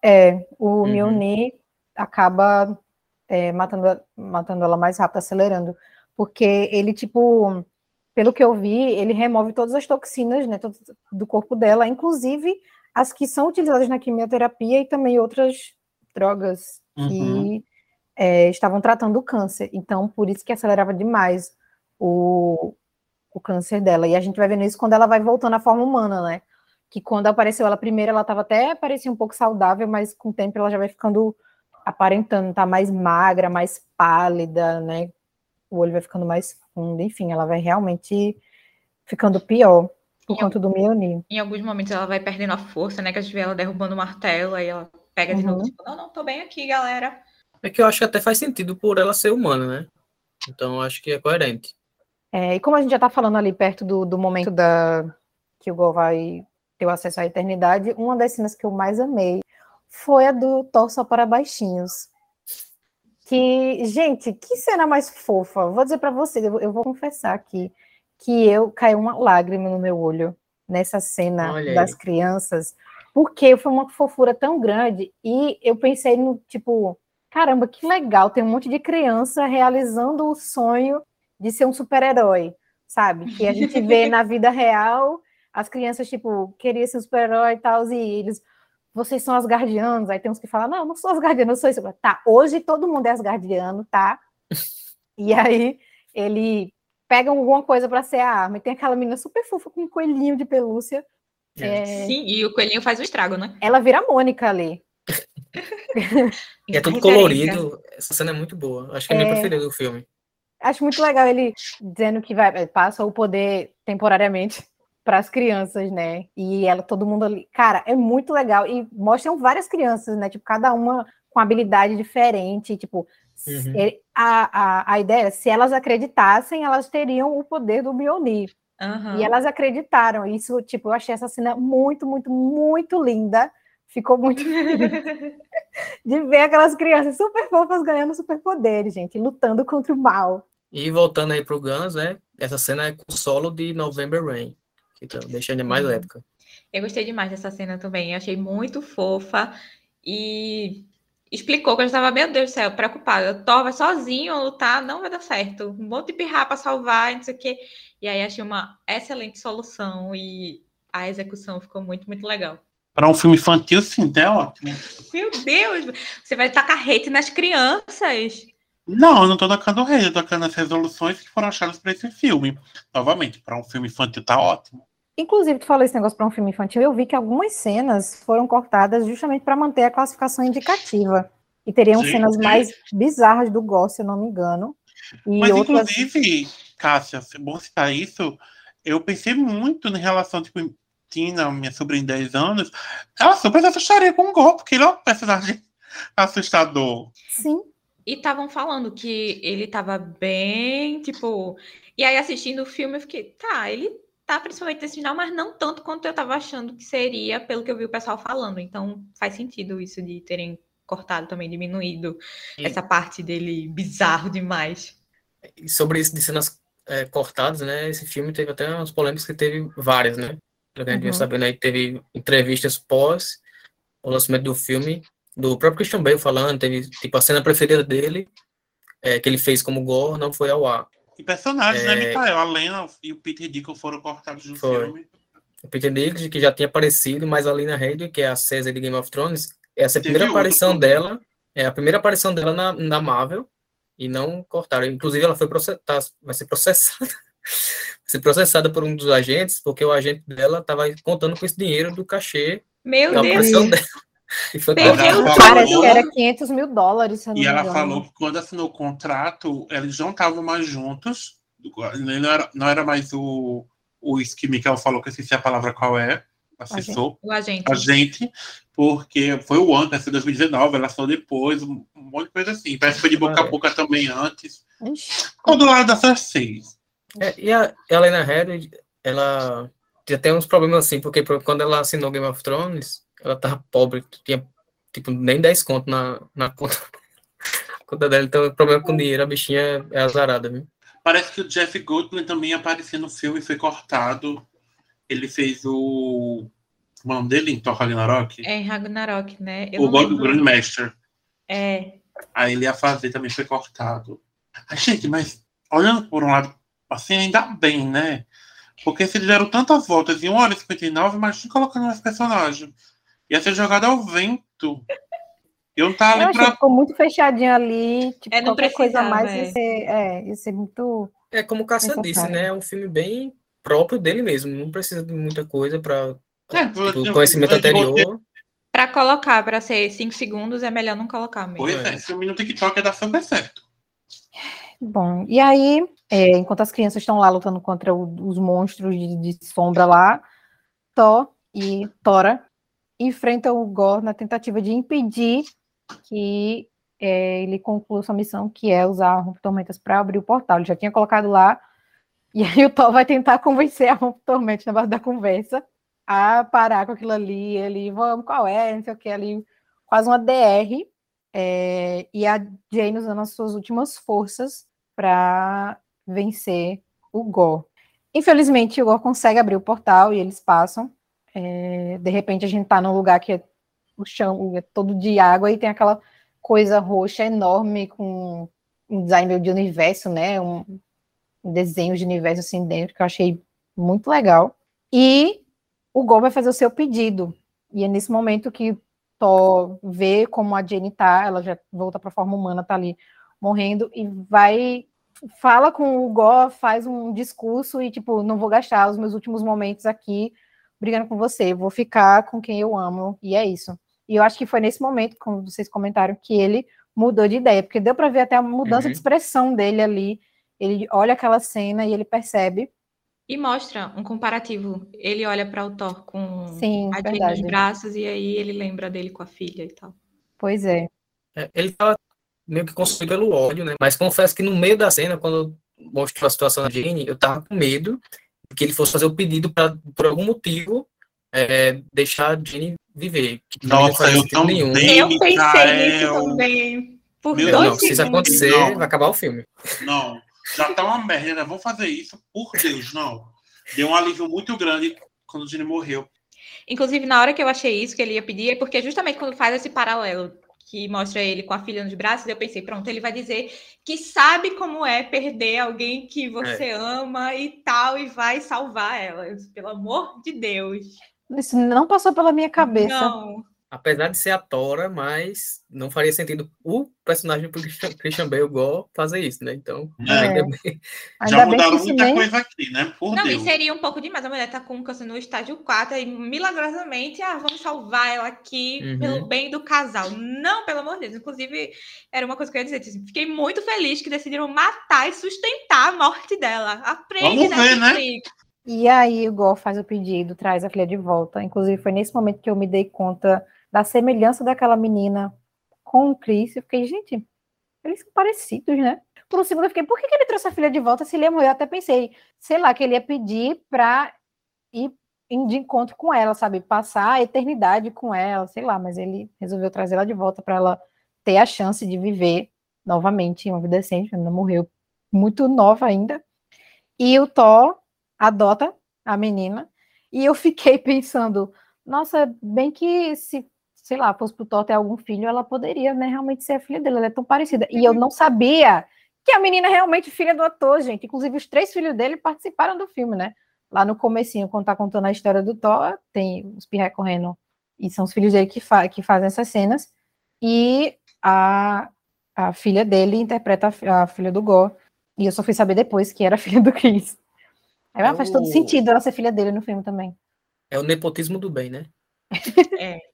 É, o Uhum. Mjolnir acaba é, matando, matando ela mais rápido, acelerando. Porque ele, tipo, pelo que eu vi, ele remove todas as toxinas, né, do corpo dela, inclusive as que são utilizadas na quimioterapia e também outras drogas que Uhum. é, estavam tratando o câncer. Então, por isso que acelerava demais o, o câncer dela. E a gente vai vendo isso quando ela vai voltando à forma humana, né? Que quando apareceu ela primeiro, ela estava até parecia um pouco saudável, mas com o tempo ela já vai ficando aparentando, tá mais magra, mais pálida, né? O olho vai ficando mais fundo, enfim, ela vai realmente ficando pior por Em conta do Mjolnir. Em alguns momentos ela vai perdendo a força, né? Que a gente vê ela derrubando o martelo, aí ela pega de Uhum. novo, tipo, não, não, tô bem aqui, galera. É que eu acho que até faz sentido por ela ser humana, né? Então eu acho que é coerente. É, e como a gente já está falando ali perto do, do momento da que o Gol vai ter o acesso à eternidade, uma das cenas que eu mais amei foi a do Thor só para baixinhos. Que, gente, que cena mais fofa. Vou dizer para vocês, eu, vou- eu vou confessar aqui que eu caiu uma lágrima no meu olho nessa cena Olha aí. das crianças, porque foi uma fofura tão grande e eu pensei no tipo, caramba, que legal, tem um monte de criança realizando o sonho de ser um super-herói, sabe? Que a gente vê na [LAUGHS] vida real, as crianças, tipo, queriam ser um super-herói e tal, e eles, vocês são as guardianas, aí tem uns que falam, não, eu não sou as guardianas, eu sou isso. Tá, hoje todo mundo é as guardianas, tá? E aí ele pega alguma coisa para ser a arma, e tem aquela menina super fofa com um coelhinho de pelúcia, É, Sim, e o coelhinho faz um estrago, né? ela vira a Mônica ali. E é tudo colorido. Essa cena é muito boa. Acho que é a minha É. preferida do filme. Acho muito legal ele dizendo que vai passa o poder temporariamente [LAUGHS] para as crianças, né? E ela, todo mundo ali. Cara, é muito legal. E mostram várias crianças, né? Tipo, cada uma com habilidade diferente. Tipo, Uhum. ele- a, a, a ideia é, se elas acreditassem, elas teriam o poder do Mjolnir. Aham. E elas acreditaram. Isso, tipo, eu achei essa cena muito, muito, muito linda. Ficou muito feliz [LAUGHS] de ver aquelas crianças super fofas ganhando superpoderes, gente, lutando contra o mal. E voltando aí pro Guns, né? Essa cena é com o solo de November Rain. Que tá deixando mais Uhum. época. Eu gostei demais dessa cena também. Eu achei muito fofa e explicou que eu estava, meu Deus do céu, preocupada. Thor vai sozinho lutar, não vai dar certo. Um monte de pirra para salvar, não sei o quê. E aí achei uma excelente solução e a execução ficou muito, muito legal. Para um filme infantil, sim, é ótimo. Meu Deus, você vai tacar hate nas crianças. Não, eu não tô tocando rei, eu tô tocando as resoluções que foram achadas para esse filme. Novamente, para um filme infantil tá ótimo. Inclusive, tu falou esse negócio para um filme infantil, eu vi que algumas cenas foram cortadas justamente para manter a classificação indicativa. E teriam Sim, cenas sim. mais bizarras do Gore, se eu não me engano. E Mas, outras. inclusive, Cássia, é bom citar isso, eu pensei muito em relação, tipo, Tina, minha sobrinha de 10 anos, ela super se assustaria com o Gol, porque ele é um personagem assustador. Sim, E estavam falando que ele tava bem, tipo. E aí, assistindo o filme, eu fiquei, tá, ele tá principalmente nesse final, mas não tanto quanto eu tava achando que seria, pelo que eu vi o pessoal falando. Então, faz sentido isso de terem cortado também, diminuído E- essa parte dele bizarro demais. E sobre isso de cenas é, cortadas, né? Esse filme teve até umas polêmicas que teve várias, né? Pelo que a gente Uhum. sabendo aí, teve entrevistas pós o lançamento do filme, do próprio Christian Bale falando, teve tipo a cena preferida dele, é, que ele fez como Gore, não foi ao ar. E personagens, né, É. Mikael? A Lena e o Peter Dickel foram cortados do Foi. filme. O Peter Dinklage, que já tinha aparecido, mas a Lena Headey, que é a César de Game of Thrones, essa é a primeira outro aparição também. dela, é a primeira aparição dela na, na Marvel, e não cortaram. Inclusive, ela foi processada, vai ser processada, ser processada por um dos agentes, porque o agente dela estava contando com esse dinheiro do cachê Meu da Deus! dela. [LAUGHS] E foi Perdeu. Ela parece que era 500 mil dólares. E ela engano. falou que quando assinou o contrato, eles não estavam mais juntos. Não era, não era mais o, o que Mikael falou, que eu esqueci a palavra qual é, assessor. O agente. a gente, porque foi o ano, parece 2019, ela só depois, um um monte de coisa assim. Parece que foi de boca a boca também antes. Ixi, Ou do lado da Cersei. É, e a Helena Headey, ela já tem uns problemas assim, porque por- quando ela assinou Game of Thrones, ela tava pobre, tinha tipo nem 10 conto na, na [LAUGHS] conta, conta dela, então o problema com dinheiro, a bichinha é azarada, viu? Parece que o Jeff Goldblum também aparecia no filme e foi cortado. Ele fez o. O nome dele em Thor Ragnarok? É em Ragnarok, né? Eu o God lembro. Grandmaster. É. Aí ele ia fazer, também foi cortado. Ai, gente, mas olhando por um lado, assim, ainda bem, né? Porque se deram tantas voltas em 1 hora e 59, imagina colocando mais personagem. Ia ser jogado ao vento. Eu não tava Eu ali pra. ficou muito fechadinho ali. Tipo, É, não qualquer coisa mais ia é. ser, é, ia ser muito. É como o Cássia disse, né? É um filme bem próprio dele mesmo, não precisa de muita coisa para É, tipo, conhecimento anterior. Pra colocar, pra ser 5 segundos, é melhor não colocar mesmo. Pois é, esse filme no TikTok ia dar super certo. Bom, e aí, é, enquanto as crianças estão lá lutando contra o- os monstros de, de sombra lá, Thor e Tora enfrentam o Gore na tentativa de impedir que é, ele conclua sua missão, que é usar a Rompe Tormentas para abrir o portal. Ele já tinha colocado lá, [LAUGHS] e aí o Thor vai tentar convencer a Rompe Tormentas na base da conversa a parar com aquilo ali, ele, vamos, qual é, não sei o que, ali, quase uma DR, é, e a Jane usando as suas últimas forças para vencer o Gore. Infelizmente, o Gore consegue abrir o portal e eles passam. É, de repente, a gente está num lugar que é, o chão é todo de água e tem aquela coisa roxa enorme com um design meio de universo, né? Um, desenho de universo assim dentro que eu achei muito legal. E o Gore vai fazer o seu pedido. E é nesse momento que Thor vê como a Jane tá, ela já volta para a forma humana, tá ali morrendo e vai fala com o Gore, faz um discurso e tipo, não vou gastar os meus últimos momentos aqui brigando com você, vou ficar com quem eu amo, e é isso. E eu acho que foi nesse momento, como vocês comentaram, que ele mudou de ideia, porque deu para ver até a mudança Uhum. de expressão dele ali. Ele olha aquela cena e ele percebe. E mostra um comparativo. Ele olha para o Thor com Sim, a Jane verdade. nos braços e aí ele lembra dele com a filha e tal. Pois é. É, ele tava meio que consumido pelo ódio, né? Mas confesso que no meio da cena, quando mostrou a situação da Jane, eu tava com medo de que ele fosse fazer o pedido para, por algum motivo, é, deixar a Jane viver. Não Nossa, fazia eu sentido nenhum. também. Eu pensei Micael. nisso também. Por Meu dois Não, se isso acontecer, Não. vai acabar o filme. Não, já tá uma merda, ainda vão fazer isso, por Deus, não. Deu um alívio muito grande quando o Gene morreu. Inclusive, na hora que eu achei isso que ele ia pedir, é porque justamente quando faz esse paralelo que mostra ele com a filha nos braços, eu pensei, pronto, ele vai dizer que sabe como é perder alguém que você ama e tal, e vai salvar ela. Eu disse, Pelo amor de Deus. Isso não passou pela minha cabeça. Não. Apesar de ser a Tora, mas não faria sentido o personagem do Christian, Christian Bale igual fazer isso, né? Então, É. ainda bem. Ainda já bem que mudaram isso muita nem... coisa aqui, né? Por Não, e Deus. seria um pouco demais. A mulher tá com câncer no estágio 4 e milagrosamente, ah, vamos salvar ela aqui Uhum. pelo bem do casal. Não, pelo amor de Deus. Inclusive, era uma coisa que eu ia dizer. assim, Fiquei muito feliz que decidiram matar e sustentar a morte dela. Aprende, Vamos ver, né? E aí o Gol faz o pedido, traz a filha de volta. Inclusive, foi nesse momento que eu me dei conta da semelhança daquela menina com o Chris. Eu fiquei, gente, eles são parecidos, né? Por um segundo eu fiquei, por que, que ele trouxe a filha de volta se ele ia morrer? Eu até pensei, sei lá, que ele ia pedir pra ir de encontro com ela, sabe? Passar a eternidade com ela, sei lá, mas ele resolveu trazer ela de volta para ela ter a chance de viver novamente uma vida decente. Ela morreu muito nova ainda. E o Thor adota a menina. E eu fiquei [LAUGHS] pensando, nossa, bem que se, sei lá, fosse pro Thor ter algum filho, ela poderia, né, realmente ser a filha dele, ela é tão parecida. E eu não sabia que a menina é realmente filha do ator, gente. Inclusive, os três filhos dele participaram do filme, né? Lá no comecinho, quando tá contando a história do Thor, tem os pirra correndo, e são os filhos dele que, fa que fazem essas cenas. E a, a filha dele interpreta a, a filha do Gore. E eu só fui saber depois que era [LAUGHS] filha do Chris. Aí ah, faz todo Eu- sentido ela ser filha dele no filme também. É o nepotismo do bem, né? [LAUGHS]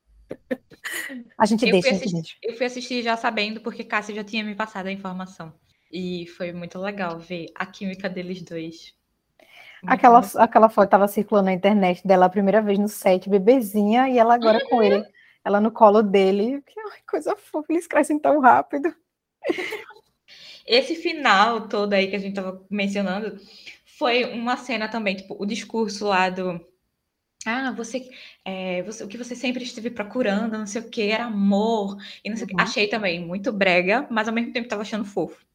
A gente Eu deixa, fui, gente assistir, deixa. eu fui assistir já sabendo, porque Cássia já tinha me passado a informação. E foi muito legal ver a química deles dois. Muito Aquela, bom. aquela foto tava circulando na internet dela a primeira vez no set, bebezinha, e ela agora com ele, ela no colo dele. Que coisa fofa, eles crescem tão rápido. Esse final todo aí que a gente tava mencionando foi uma cena também, tipo, o discurso lá do. Ah, você, é, você, o que você sempre esteve procurando, não sei o que, era amor, e não sei o que. Uhum. Achei também muito brega, mas ao mesmo tempo tava achando fofo.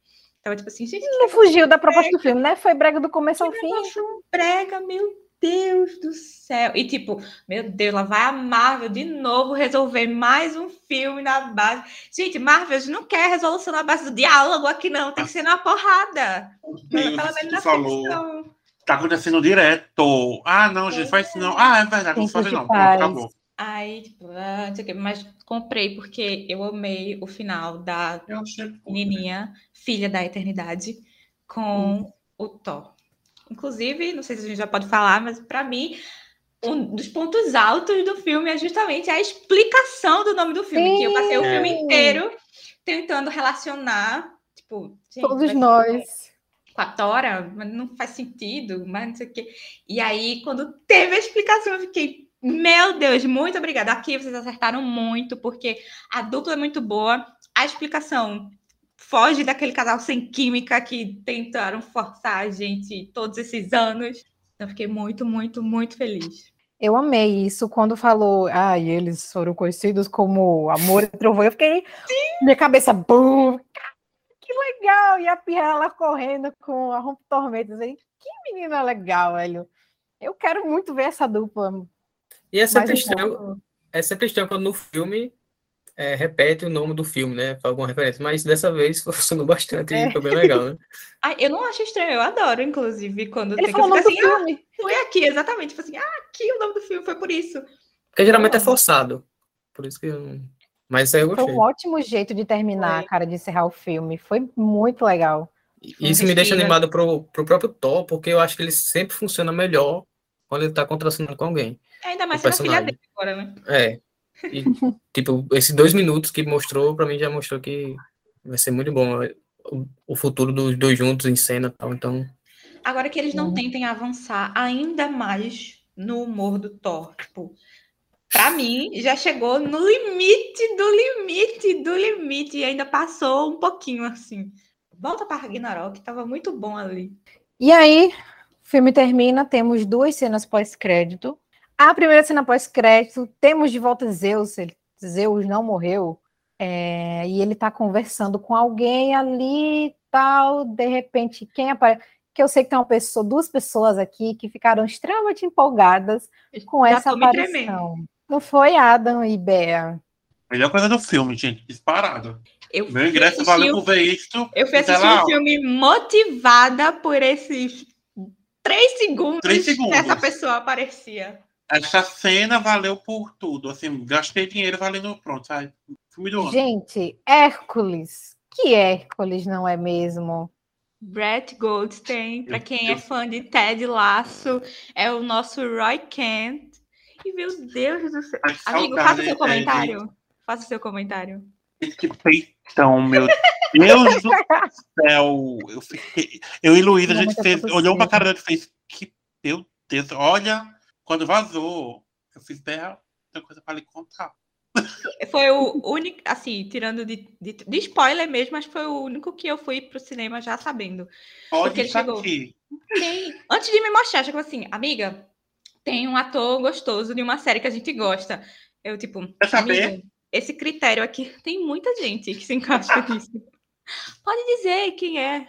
Tava tipo assim, gente, Não fugiu da proposta do filme, né? Foi brega do começo ao fim. negócio brega, meu Deus do céu. E tipo, meu Deus, lá vai a Marvel de novo resolver mais um filme na base. Gente, Marvel não quer resolução na base do diálogo aqui, não. Tem que ser na porrada. Pelo Deus, isso menos na falou. ficção. Tá acontecendo direto. Ah, não, gente, faz isso não. Ah, é verdade, não não. faz. Pronto, acabou. Aí, tipo, ah, não sei o quê. Mas comprei porque eu amei o final da menininha, filha da eternidade, com o Thor. Inclusive, não sei se a gente já pode falar, mas para mim, um dos pontos altos do filme é justamente a explicação do nome do filme, que eu passei o filme Sim. inteiro tentando relacionar, tipo, gente, Todos nós. Com a Tora, mas não faz sentido, mas não sei o quê. E aí, quando teve a explicação, eu fiquei, meu Deus, muito obrigada. Aqui vocês acertaram muito, porque a dupla é muito boa, a explicação foge daquele casal sem química que tentaram forçar a gente todos esses anos. Então, fiquei muito, muito, muito feliz. Eu amei isso quando falou, ah, eles foram conhecidos como Amor e Trovão. Eu fiquei, minha cabeça, bum, que legal! E a Pierra lá correndo com a Rompe Tormentas. aí, Que menina legal, velho. Eu quero muito ver essa dupla. E sempre mais um estranho, pouco. é sempre estranho quando no filme é, repete o nome do filme, né? Faz alguma referência. Mas dessa vez [LAUGHS] funcionou bastante É. e foi bem legal, né? [LAUGHS] Ai, eu não acho estranho, eu adoro, inclusive, quando Ele tem que falou o ficar assim, ah, filme. foi aqui, exatamente. Tipo assim, ah, aqui o nome do filme foi por isso. Porque geralmente é forçado. Por isso que eu não... Mas isso aí eu Foi um ótimo jeito de terminar, Foi. cara, de encerrar o filme. Foi muito legal. Isso me deixa animado pro, pro próprio Thor, porque eu acho que ele sempre funciona melhor quando ele tá contracenando com alguém. Ainda mais sendo a filha dele agora, né? É. E, [LAUGHS] tipo, esses dois minutos que mostrou, pra mim já mostrou que vai ser muito bom o, o futuro dos dois juntos em cena e tal. Então, Agora que eles não Uhum. tentem avançar ainda mais no humor do Thor. Tipo, pra mim, já chegou no limite do limite do limite e ainda passou um pouquinho assim. Volta pra Ragnarok, tava muito bom ali. E aí, o filme termina, temos duas cenas pós-crédito. A primeira cena pós-crédito, temos de volta Zeus, ele- Zeus não morreu, é, e ele tá conversando com alguém ali e tal, de repente, quem aparece? Que eu sei que tem uma pessoa, duas pessoas aqui que ficaram extremamente empolgadas com Já essa me tremendo. Não foi Adam e Bea. Melhor coisa do filme, gente. Disparado. Eu Meu ingresso valeu o- por ver isto. Eu fui assistir lá, o filme motivada por esses três segundos, Três segundos. que essa pessoa aparecia. Essa cena valeu por tudo. Assim, gastei dinheiro valendo pronto, sabe? Filme do ano. Gente, Hércules. Que Hércules, não é mesmo? Brett Goldstein, para quem é fã de Ted Lasso, é o nosso Roy Kent. Meu Deus do céu. Que Amigo, faça seu comentário. Faça seu comentário. Que peitão, meu Deus do céu. Eu, fiquei... eu e Luísa, a gente Momento fez, é olhou uma possível. cara e fez. Que meu Deus, olha, quando vazou, eu fiz bem tem coisa pra lhe contar. Foi o único, assim, tirando de, de, de spoiler mesmo, mas foi o único que eu fui pro cinema já sabendo. Pode ele estar chegou. aqui. Antes de me mostrar, chegou assim, amiga, tem um ator gostoso de uma série que a gente gosta. Eu, tipo, Quer saber? amiga, esse critério aqui [LAUGHS] tem muita gente que se encaixa [LAUGHS] nisso. Pode dizer quem é.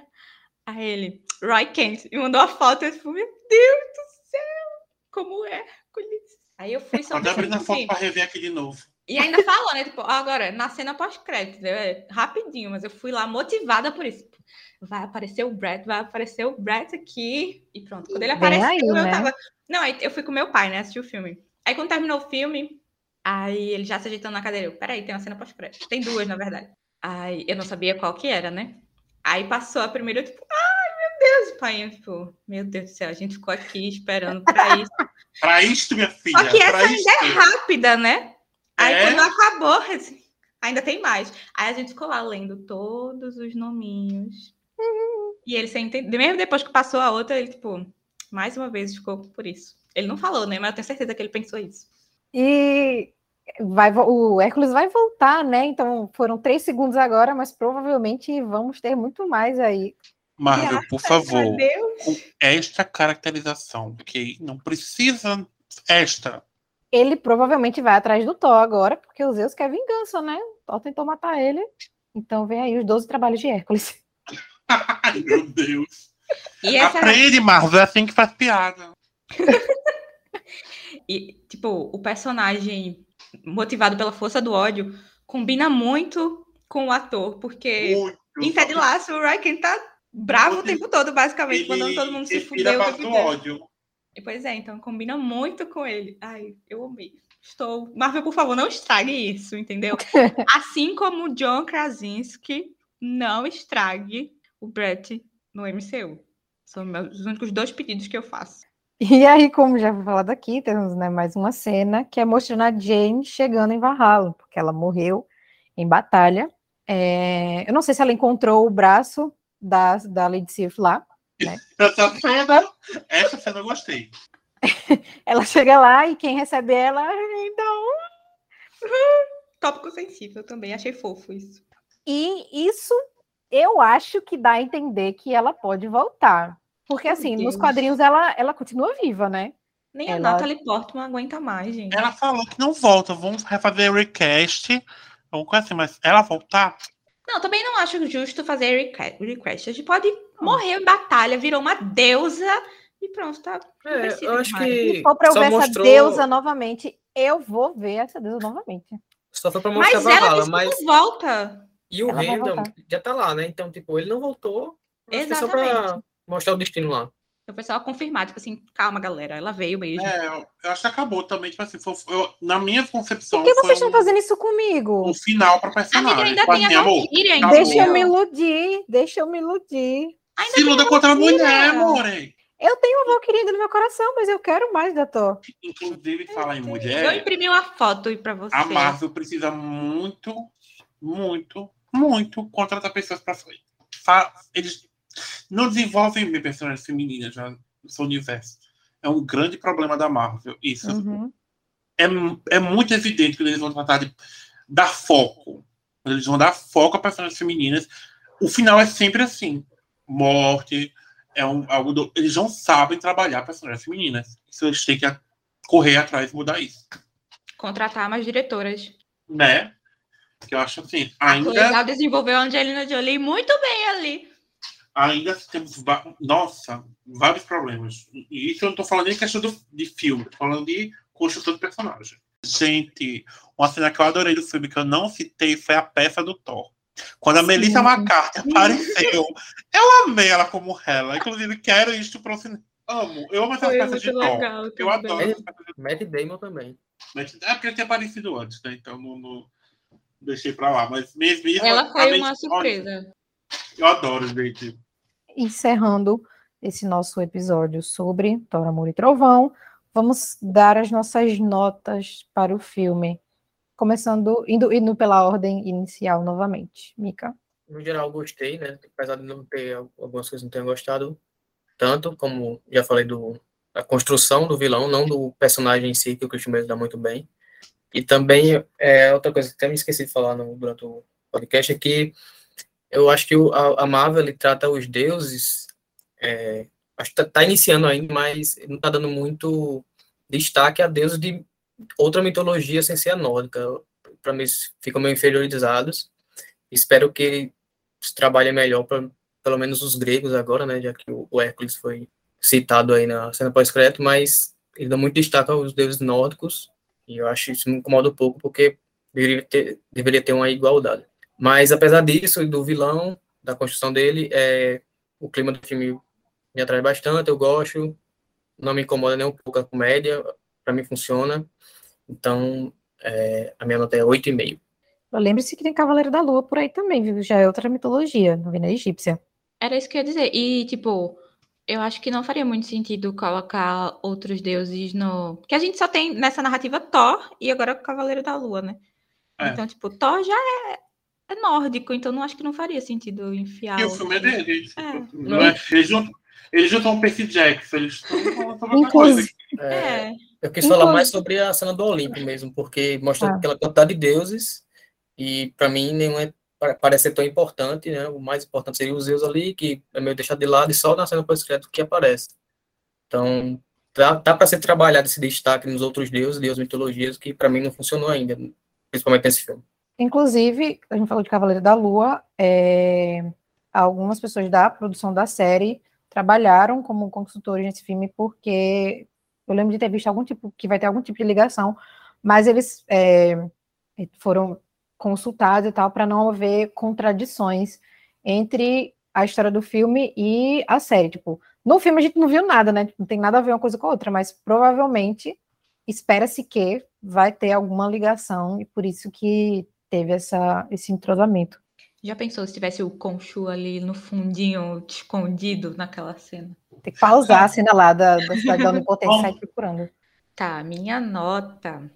Aí ele, Roy Kent, me mandou a foto. Eu, tipo, meu Deus do céu, como é. Aí eu fui só Pode abrir na pensando foto assim, pra rever aqui de novo. E ainda falou, né? Tipo, agora, na cena pós-crédito, né, rapidinho, mas eu fui lá motivada por isso. Vai aparecer o Brett, vai aparecer o Brett aqui. E pronto. Quando ele apareceu, aí, eu né? tava. Não, aí eu fui com meu pai, né? Assistir o filme. Aí quando terminou o filme, aí ele já se ajeitando na cadeira. Eu, peraí, tem uma cena pós-crédito. Tem duas, na verdade. Aí eu não sabia qual que era, né? Aí passou a primeira, eu, tipo, ai, meu Deus, pai. Eu, tipo, meu Deus do céu, a gente ficou aqui esperando pra [LAUGHS] isso. Pra isto, minha filha. Só que essa ainda isto. é rápida, né? Aí É? quando acabou, [LAUGHS] assim, ainda tem mais. Aí a gente ficou lá lendo todos os nominhos. E ele sem entender. Mesmo depois que passou a outra, ele, tipo, mais uma vez ficou por isso. Ele não falou, né? Mas eu tenho certeza que ele pensou isso. E vai, o Hércules vai voltar, né? Então foram três segundos agora, mas provavelmente vamos ter muito mais aí. Marvel, por favor, Meu Deus. com esta caracterização, ok? Não precisa esta. Ele provavelmente vai atrás do Thor agora, porque o Zeus quer vingança, né? O Thor tentou matar ele. Então vem aí os 12 trabalhos de Hércules. Ai, [LAUGHS] meu Deus. E essa Aprende, Marvel, é assim que faz piada. [LAUGHS] E, tipo, o personagem motivado pela força do ódio combina muito com o ator, porque Muito. em Ted Lasso, o Ryan tá bravo o tempo todo, basicamente, mandando todo mundo se fuder o tempo ódio. E, Pois é, então combina muito com ele. Ai, eu amei. Estou. Marvel, por favor, não estrague isso, entendeu? [LAUGHS] assim como o John Krasinski não estrague o Brett no MCU. São meus, os únicos dois pedidos que eu faço. E aí, como já foi falado aqui, temos né, mais uma cena que é mostrando a Jane chegando em Valhalla, porque ela morreu em batalha. É, eu não sei se ela encontrou o braço da, da Lady Sif lá. [LAUGHS] Essa cena, essa cena eu gostei. [LAUGHS] Ela chega lá e quem recebe ela então Tópico sensível também, achei fofo isso. E isso eu acho que dá a entender que ela pode voltar. Porque, assim, nos quadrinhos ela, ela continua viva, né? Nem a Ela- Natalie Portman aguenta mais, gente. Ela falou que não volta. Vamos refazer recast. Alguma coisa assim, mas ela voltar. Não, também não acho justo fazer request. A gente pode morrer em batalha, virou uma deusa e pronto, tá? É, eu acho mais. que Se for pra eu ver mostrou, essa deusa novamente, eu vou ver essa deusa novamente. só foi pra mostrar Mas ela Valhalla, disse mas que não volta. E o Ela vai Randall voltar. já tá lá, né? Então, tipo, ele não voltou. Que é só pra Exatamente. mostrar o destino lá. O pessoal confirmar, tipo assim, calma, galera, ela veio mesmo. É, eu, eu acho que acabou também. Tipo assim, foi, eu- na minha concepção, Por que foi vocês estão um, fazendo isso comigo? um final pra personagem. Amiga, ainda Tipo tem assim, a Valkyria, ainda. Deixa eu me iludir, deixa eu me iludir. Ainda Se luta contra a mulher, amore. Eu tenho uma Valkyrie no meu coração, mas eu quero mais da Thor. Inclusive, falar em Eu mulher, imprimi uma foto aí pra você. a Marvel precisa muito, muito, muito contratar pessoas para Eles não desenvolvem bem personagens femininas já no seu universo. É um grande problema da Marvel. Isso Uhum. é, é muito evidente que eles vão tratar de dar foco. Eles vão dar foco a personagens femininas. O final é sempre assim: morte. É um, algo do- eles não sabem trabalhar personagens femininas. Isso eles têm que a- correr atrás e mudar isso. Contratar mais diretoras. Né? Que eu acho assim. Ainda, Chloe desenvolveu a Angelina Jolie muito bem ali. ainda temos. va- Nossa, vários problemas. E isso eu não tô falando nem questão do, de filme, tô falando de construção de personagem. Gente, uma cena que eu adorei do filme que eu não citei foi a peça do Thor. Quando a Melissa Sim. McCarthy apareceu, eu amei ela como ela. Inclusive, quero isto pro cinema. Amo. Eu amo essas Foi peças de muito Thor. legal. Eu adoro essas peças de Matt Damon também. É porque ele tinha aparecido antes, né? Então não, não deixei pra lá. Mas mesmo isso. Ela foi uma surpresa. Eu adoro, gente. Encerrando esse nosso episódio sobre Thor, Amor e Trovão, vamos dar as nossas notas para o filme. Começando, indo, indo pela ordem inicial novamente. Mika. No geral, gostei, né? Apesar de não ter algumas coisas que não tenho gostado tanto, como já falei do da construção do vilão, não do personagem em si, que o Christian Bale dá muito bem. E também, é, outra coisa que até me esqueci de falar no, durante o podcast é que eu acho que o, a, a Marvel ele trata os deuses, é, acho que tá, tá iniciando ainda, mas não tá dando muito destaque a deuses de outra mitologia sem ser a nórdica. Para mim, ficam meio inferiorizados. Espero que ele trabalhe melhor para pelo menos os gregos agora, né, já que o, o Hércules foi citado aí na cena pós-crédito, mas ele dá muito destaque aos deuses nórdicos, e eu acho isso me incomoda um pouco, porque deveria ter, deveria ter uma igualdade. Mas, apesar disso, e do vilão, da construção dele, é, o clima do filme me atrai bastante, eu gosto, não me incomoda nem um pouco a comédia, para mim funciona, então é, a minha nota é 8,5. Lembre-se que tem Cavaleiro da Lua por aí também, viu? Já é outra mitologia, novena egípcia. Era isso que eu ia dizer. E, tipo, eu acho que não faria muito sentido colocar outros deuses no. Porque a gente só tem nessa narrativa Thor e agora o Cavaleiro da Lua, né? É. Então, tipo, Thor já é, é nórdico, então não acho que não faria sentido enfiar. E o filme é outros. dele. É. Não é, eles, não, eles não estão Percy Jackson, eles estão falando sobre outra coisa. É, É, Eu quis falar mais sobre a cena do Olimpo mesmo, porque mostra Ah. aquela quantidade de deuses e para mim nenhum é, parece ser tão importante, né? O mais importante seria os Zeus ali, que é meio deixado de lado e só na cena pós-crédito que aparece. Então, tá, tá para ser trabalhado esse destaque nos outros deuses, deuses mitologias, que para mim não funcionou ainda, principalmente nesse filme. Inclusive, a gente falou de Cavaleiro da Lua, é, algumas pessoas da produção da série trabalharam como consultores nesse filme, porque eu lembro de ter visto algum tipo, que vai ter algum tipo de ligação, mas eles é, foram consultados e tal, para não haver contradições entre a história do filme e a série. Tipo, no filme a gente não viu nada, né? Não tem nada a ver uma coisa com a outra, mas provavelmente espera-se que vai ter alguma ligação e por isso que teve essa, esse entrosamento. já pensou se tivesse o Conchu ali no fundinho, escondido naquela cena? Tem que pausar a cena lá da, da cidade da Onipotência e sair procurando. Tá, minha nota.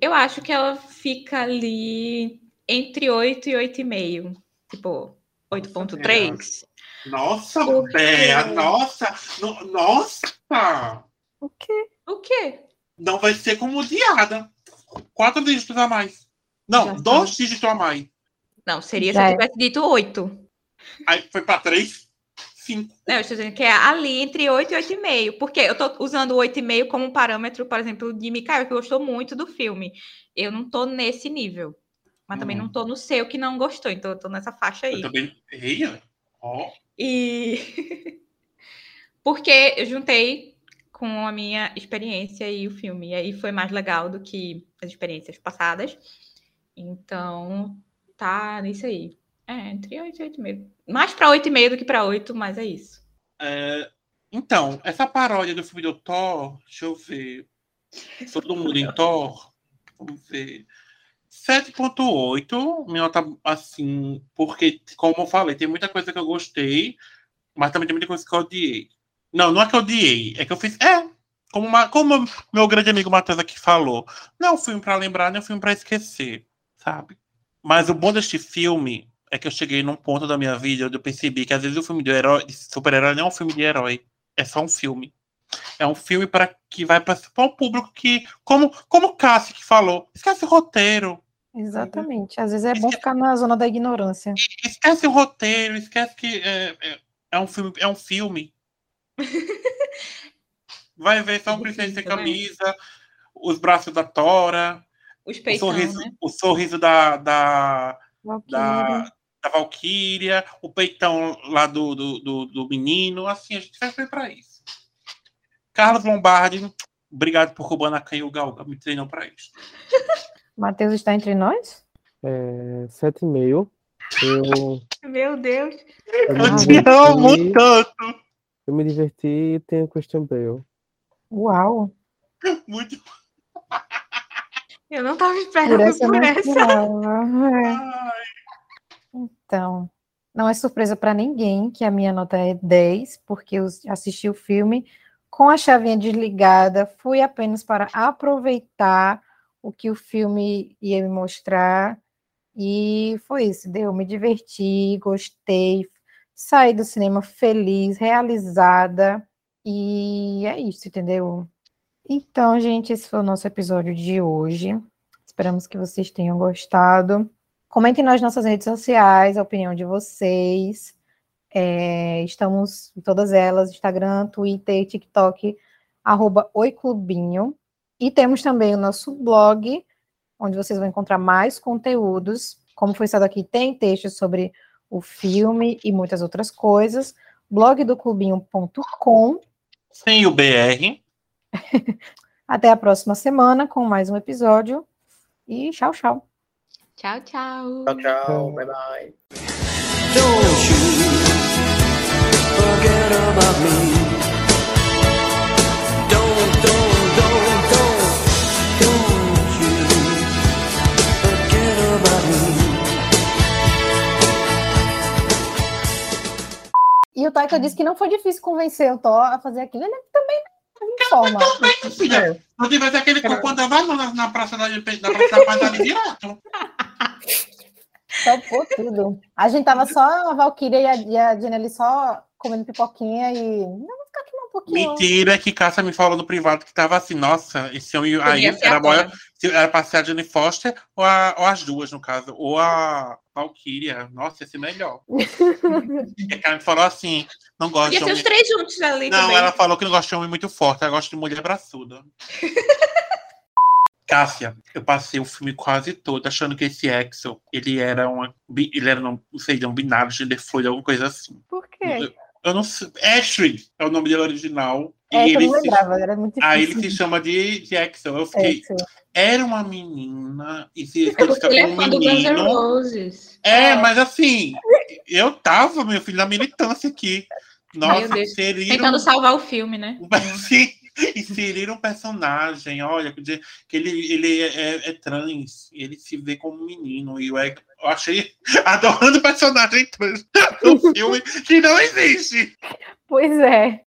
Eu acho que ela fica ali entre 8 e 8,5. Tipo, 8,3. Nossa, Por quê? Bea, nossa, no- nossa! O quê? O quê? Não vai ser como odiada. Quatro dígitos a mais. Não, Já dois dígitos a mais. Não, seria Já se é. eu tivesse dito 8. Aí foi pra três, cinco. Não, eu estou dizendo que é ali entre 8 e 8,5. Porque eu tô usando o 8,5 como parâmetro, por exemplo, de Mikael, que gostou muito do filme. Eu não tô nesse nível. Mas também não tô no seu que não gostou. Então eu tô nessa faixa aí. Eu também. Eia, ó. E [LAUGHS] porque eu juntei com a minha experiência e o filme. E aí foi mais legal do que as experiências passadas. Então, tá nisso aí. É, entre 8 e 8,5. Mais pra 8,5 do que pra 8, mas é isso. É, então, essa paródia do filme do Thor, deixa eu ver. Todo mundo em Thor. Vamos ver. 7.8, minha nota assim, porque, como eu falei, tem muita coisa que eu gostei, mas também tem muita coisa que eu odiei. Não, não é que eu odiei, é que eu fiz. É, como, uma, como meu grande amigo Matheus aqui falou, não é um filme pra lembrar, nem é um filme pra esquecer, sabe? Mas o bom deste filme é que eu cheguei num ponto da minha vida onde eu percebi que às vezes o filme de herói, de super-herói não é um filme de herói, é só um filme. É um filme para que vai para um público que, como como Cassie que falou, esquece o roteiro. Exatamente. Às vezes é bom ficar na zona da ignorância. Esquece o roteiro, esquece que é, é, é um filme, é um filme. [LAUGHS] Vai ver só um princesa sem camisa, os braços da Tora, peitão, o sorriso, né? o sorriso da, da, Valkyria. da, Valkyria, o peitão lá do, do, do, do menino. Assim, a gente vai ver pra isso. Carlos Lombardi, obrigado por Kubanacan e o Galga, me treinam pra isso. [LAUGHS] Matheus está entre nós? É, sete e meio. Eu, [LAUGHS] Meu Deus. eu, me Eu te amo tanto! eu me diverti e tenho Christian Bale. Uau! [LAUGHS] Muito. Eu não tava Por esperando essa eu por essa. É. Então, não é surpresa para ninguém que a minha nota é 10, porque eu assisti o filme com a chavinha desligada, fui apenas para aproveitar o que o filme ia me mostrar, e foi isso, deu, me diverti, gostei, saí do cinema feliz, realizada, e é isso, entendeu? Então, gente, esse foi o nosso episódio de hoje. Esperamos que vocês tenham gostado. Comentem nas nossas redes sociais a opinião de vocês. É, estamos em todas elas: Instagram, Twitter, TikTok, arroba Oiclubinho. E temos também o nosso blog, onde vocês vão encontrar mais conteúdos. Como foi citado aqui, tem textos sobre o filme e muitas outras coisas. blogdoclubinho.com. Sem o BR. [LAUGHS] Até a próxima semana com mais um episódio. E tchau, tchau. Tchau, tchau. Tchau, tchau. Bye, bye. Don't you forget about me. O Taika disse que não foi difícil convencer o Thor a fazer aquilo. Ele também não informa. Também, filha. Não tivesse aquele cocô da vai na, na Praça da, na praça da Paz ali direto. Topou tudo. A gente tava só a Valkyria e a, e a Janelle só comendo pipoquinha e. Não, vou ficar aqui um pouquinho. Mentira que Cássia me falou no privado que tava assim, nossa, esse homem aí era, maior, era pra ser a Jenny Foster ou, a- ou as duas, no caso. Ou a Valkyria. Nossa, esse é melhor. [LAUGHS] e a Karen falou assim, não gosta Podia de ser os homem... três juntos ali Não, também. ela falou que não gosta de homem muito forte, ela gosta de mulher braçuda. [LAUGHS] Cássia, eu passei o filme quase todo achando que esse Axel, ele era uma. Ele era, não sei, um binário, gender fluid, alguma coisa assim. Por quê? Eu, eu não sei. Ashley é o nome dele original. É, e ele não se, lembrava, era muito aí ele difícil. se chama de, de Axel. Eu fiquei. Axel. Era uma menina e se É porque fica ele com é um do Guns N' menino. Roses. É, mas assim, eu tava, meu filho, na militância aqui. Nossa, Meu Deus. inseriram, Tentando salvar o filme, né? [LAUGHS] um, sim, inseriram um personagem, olha, que ele, ele é, é trans, ele se vê como um menino. E eu, é- eu achei [LAUGHS] adorando o personagem trans no filme que não existe. Pois é.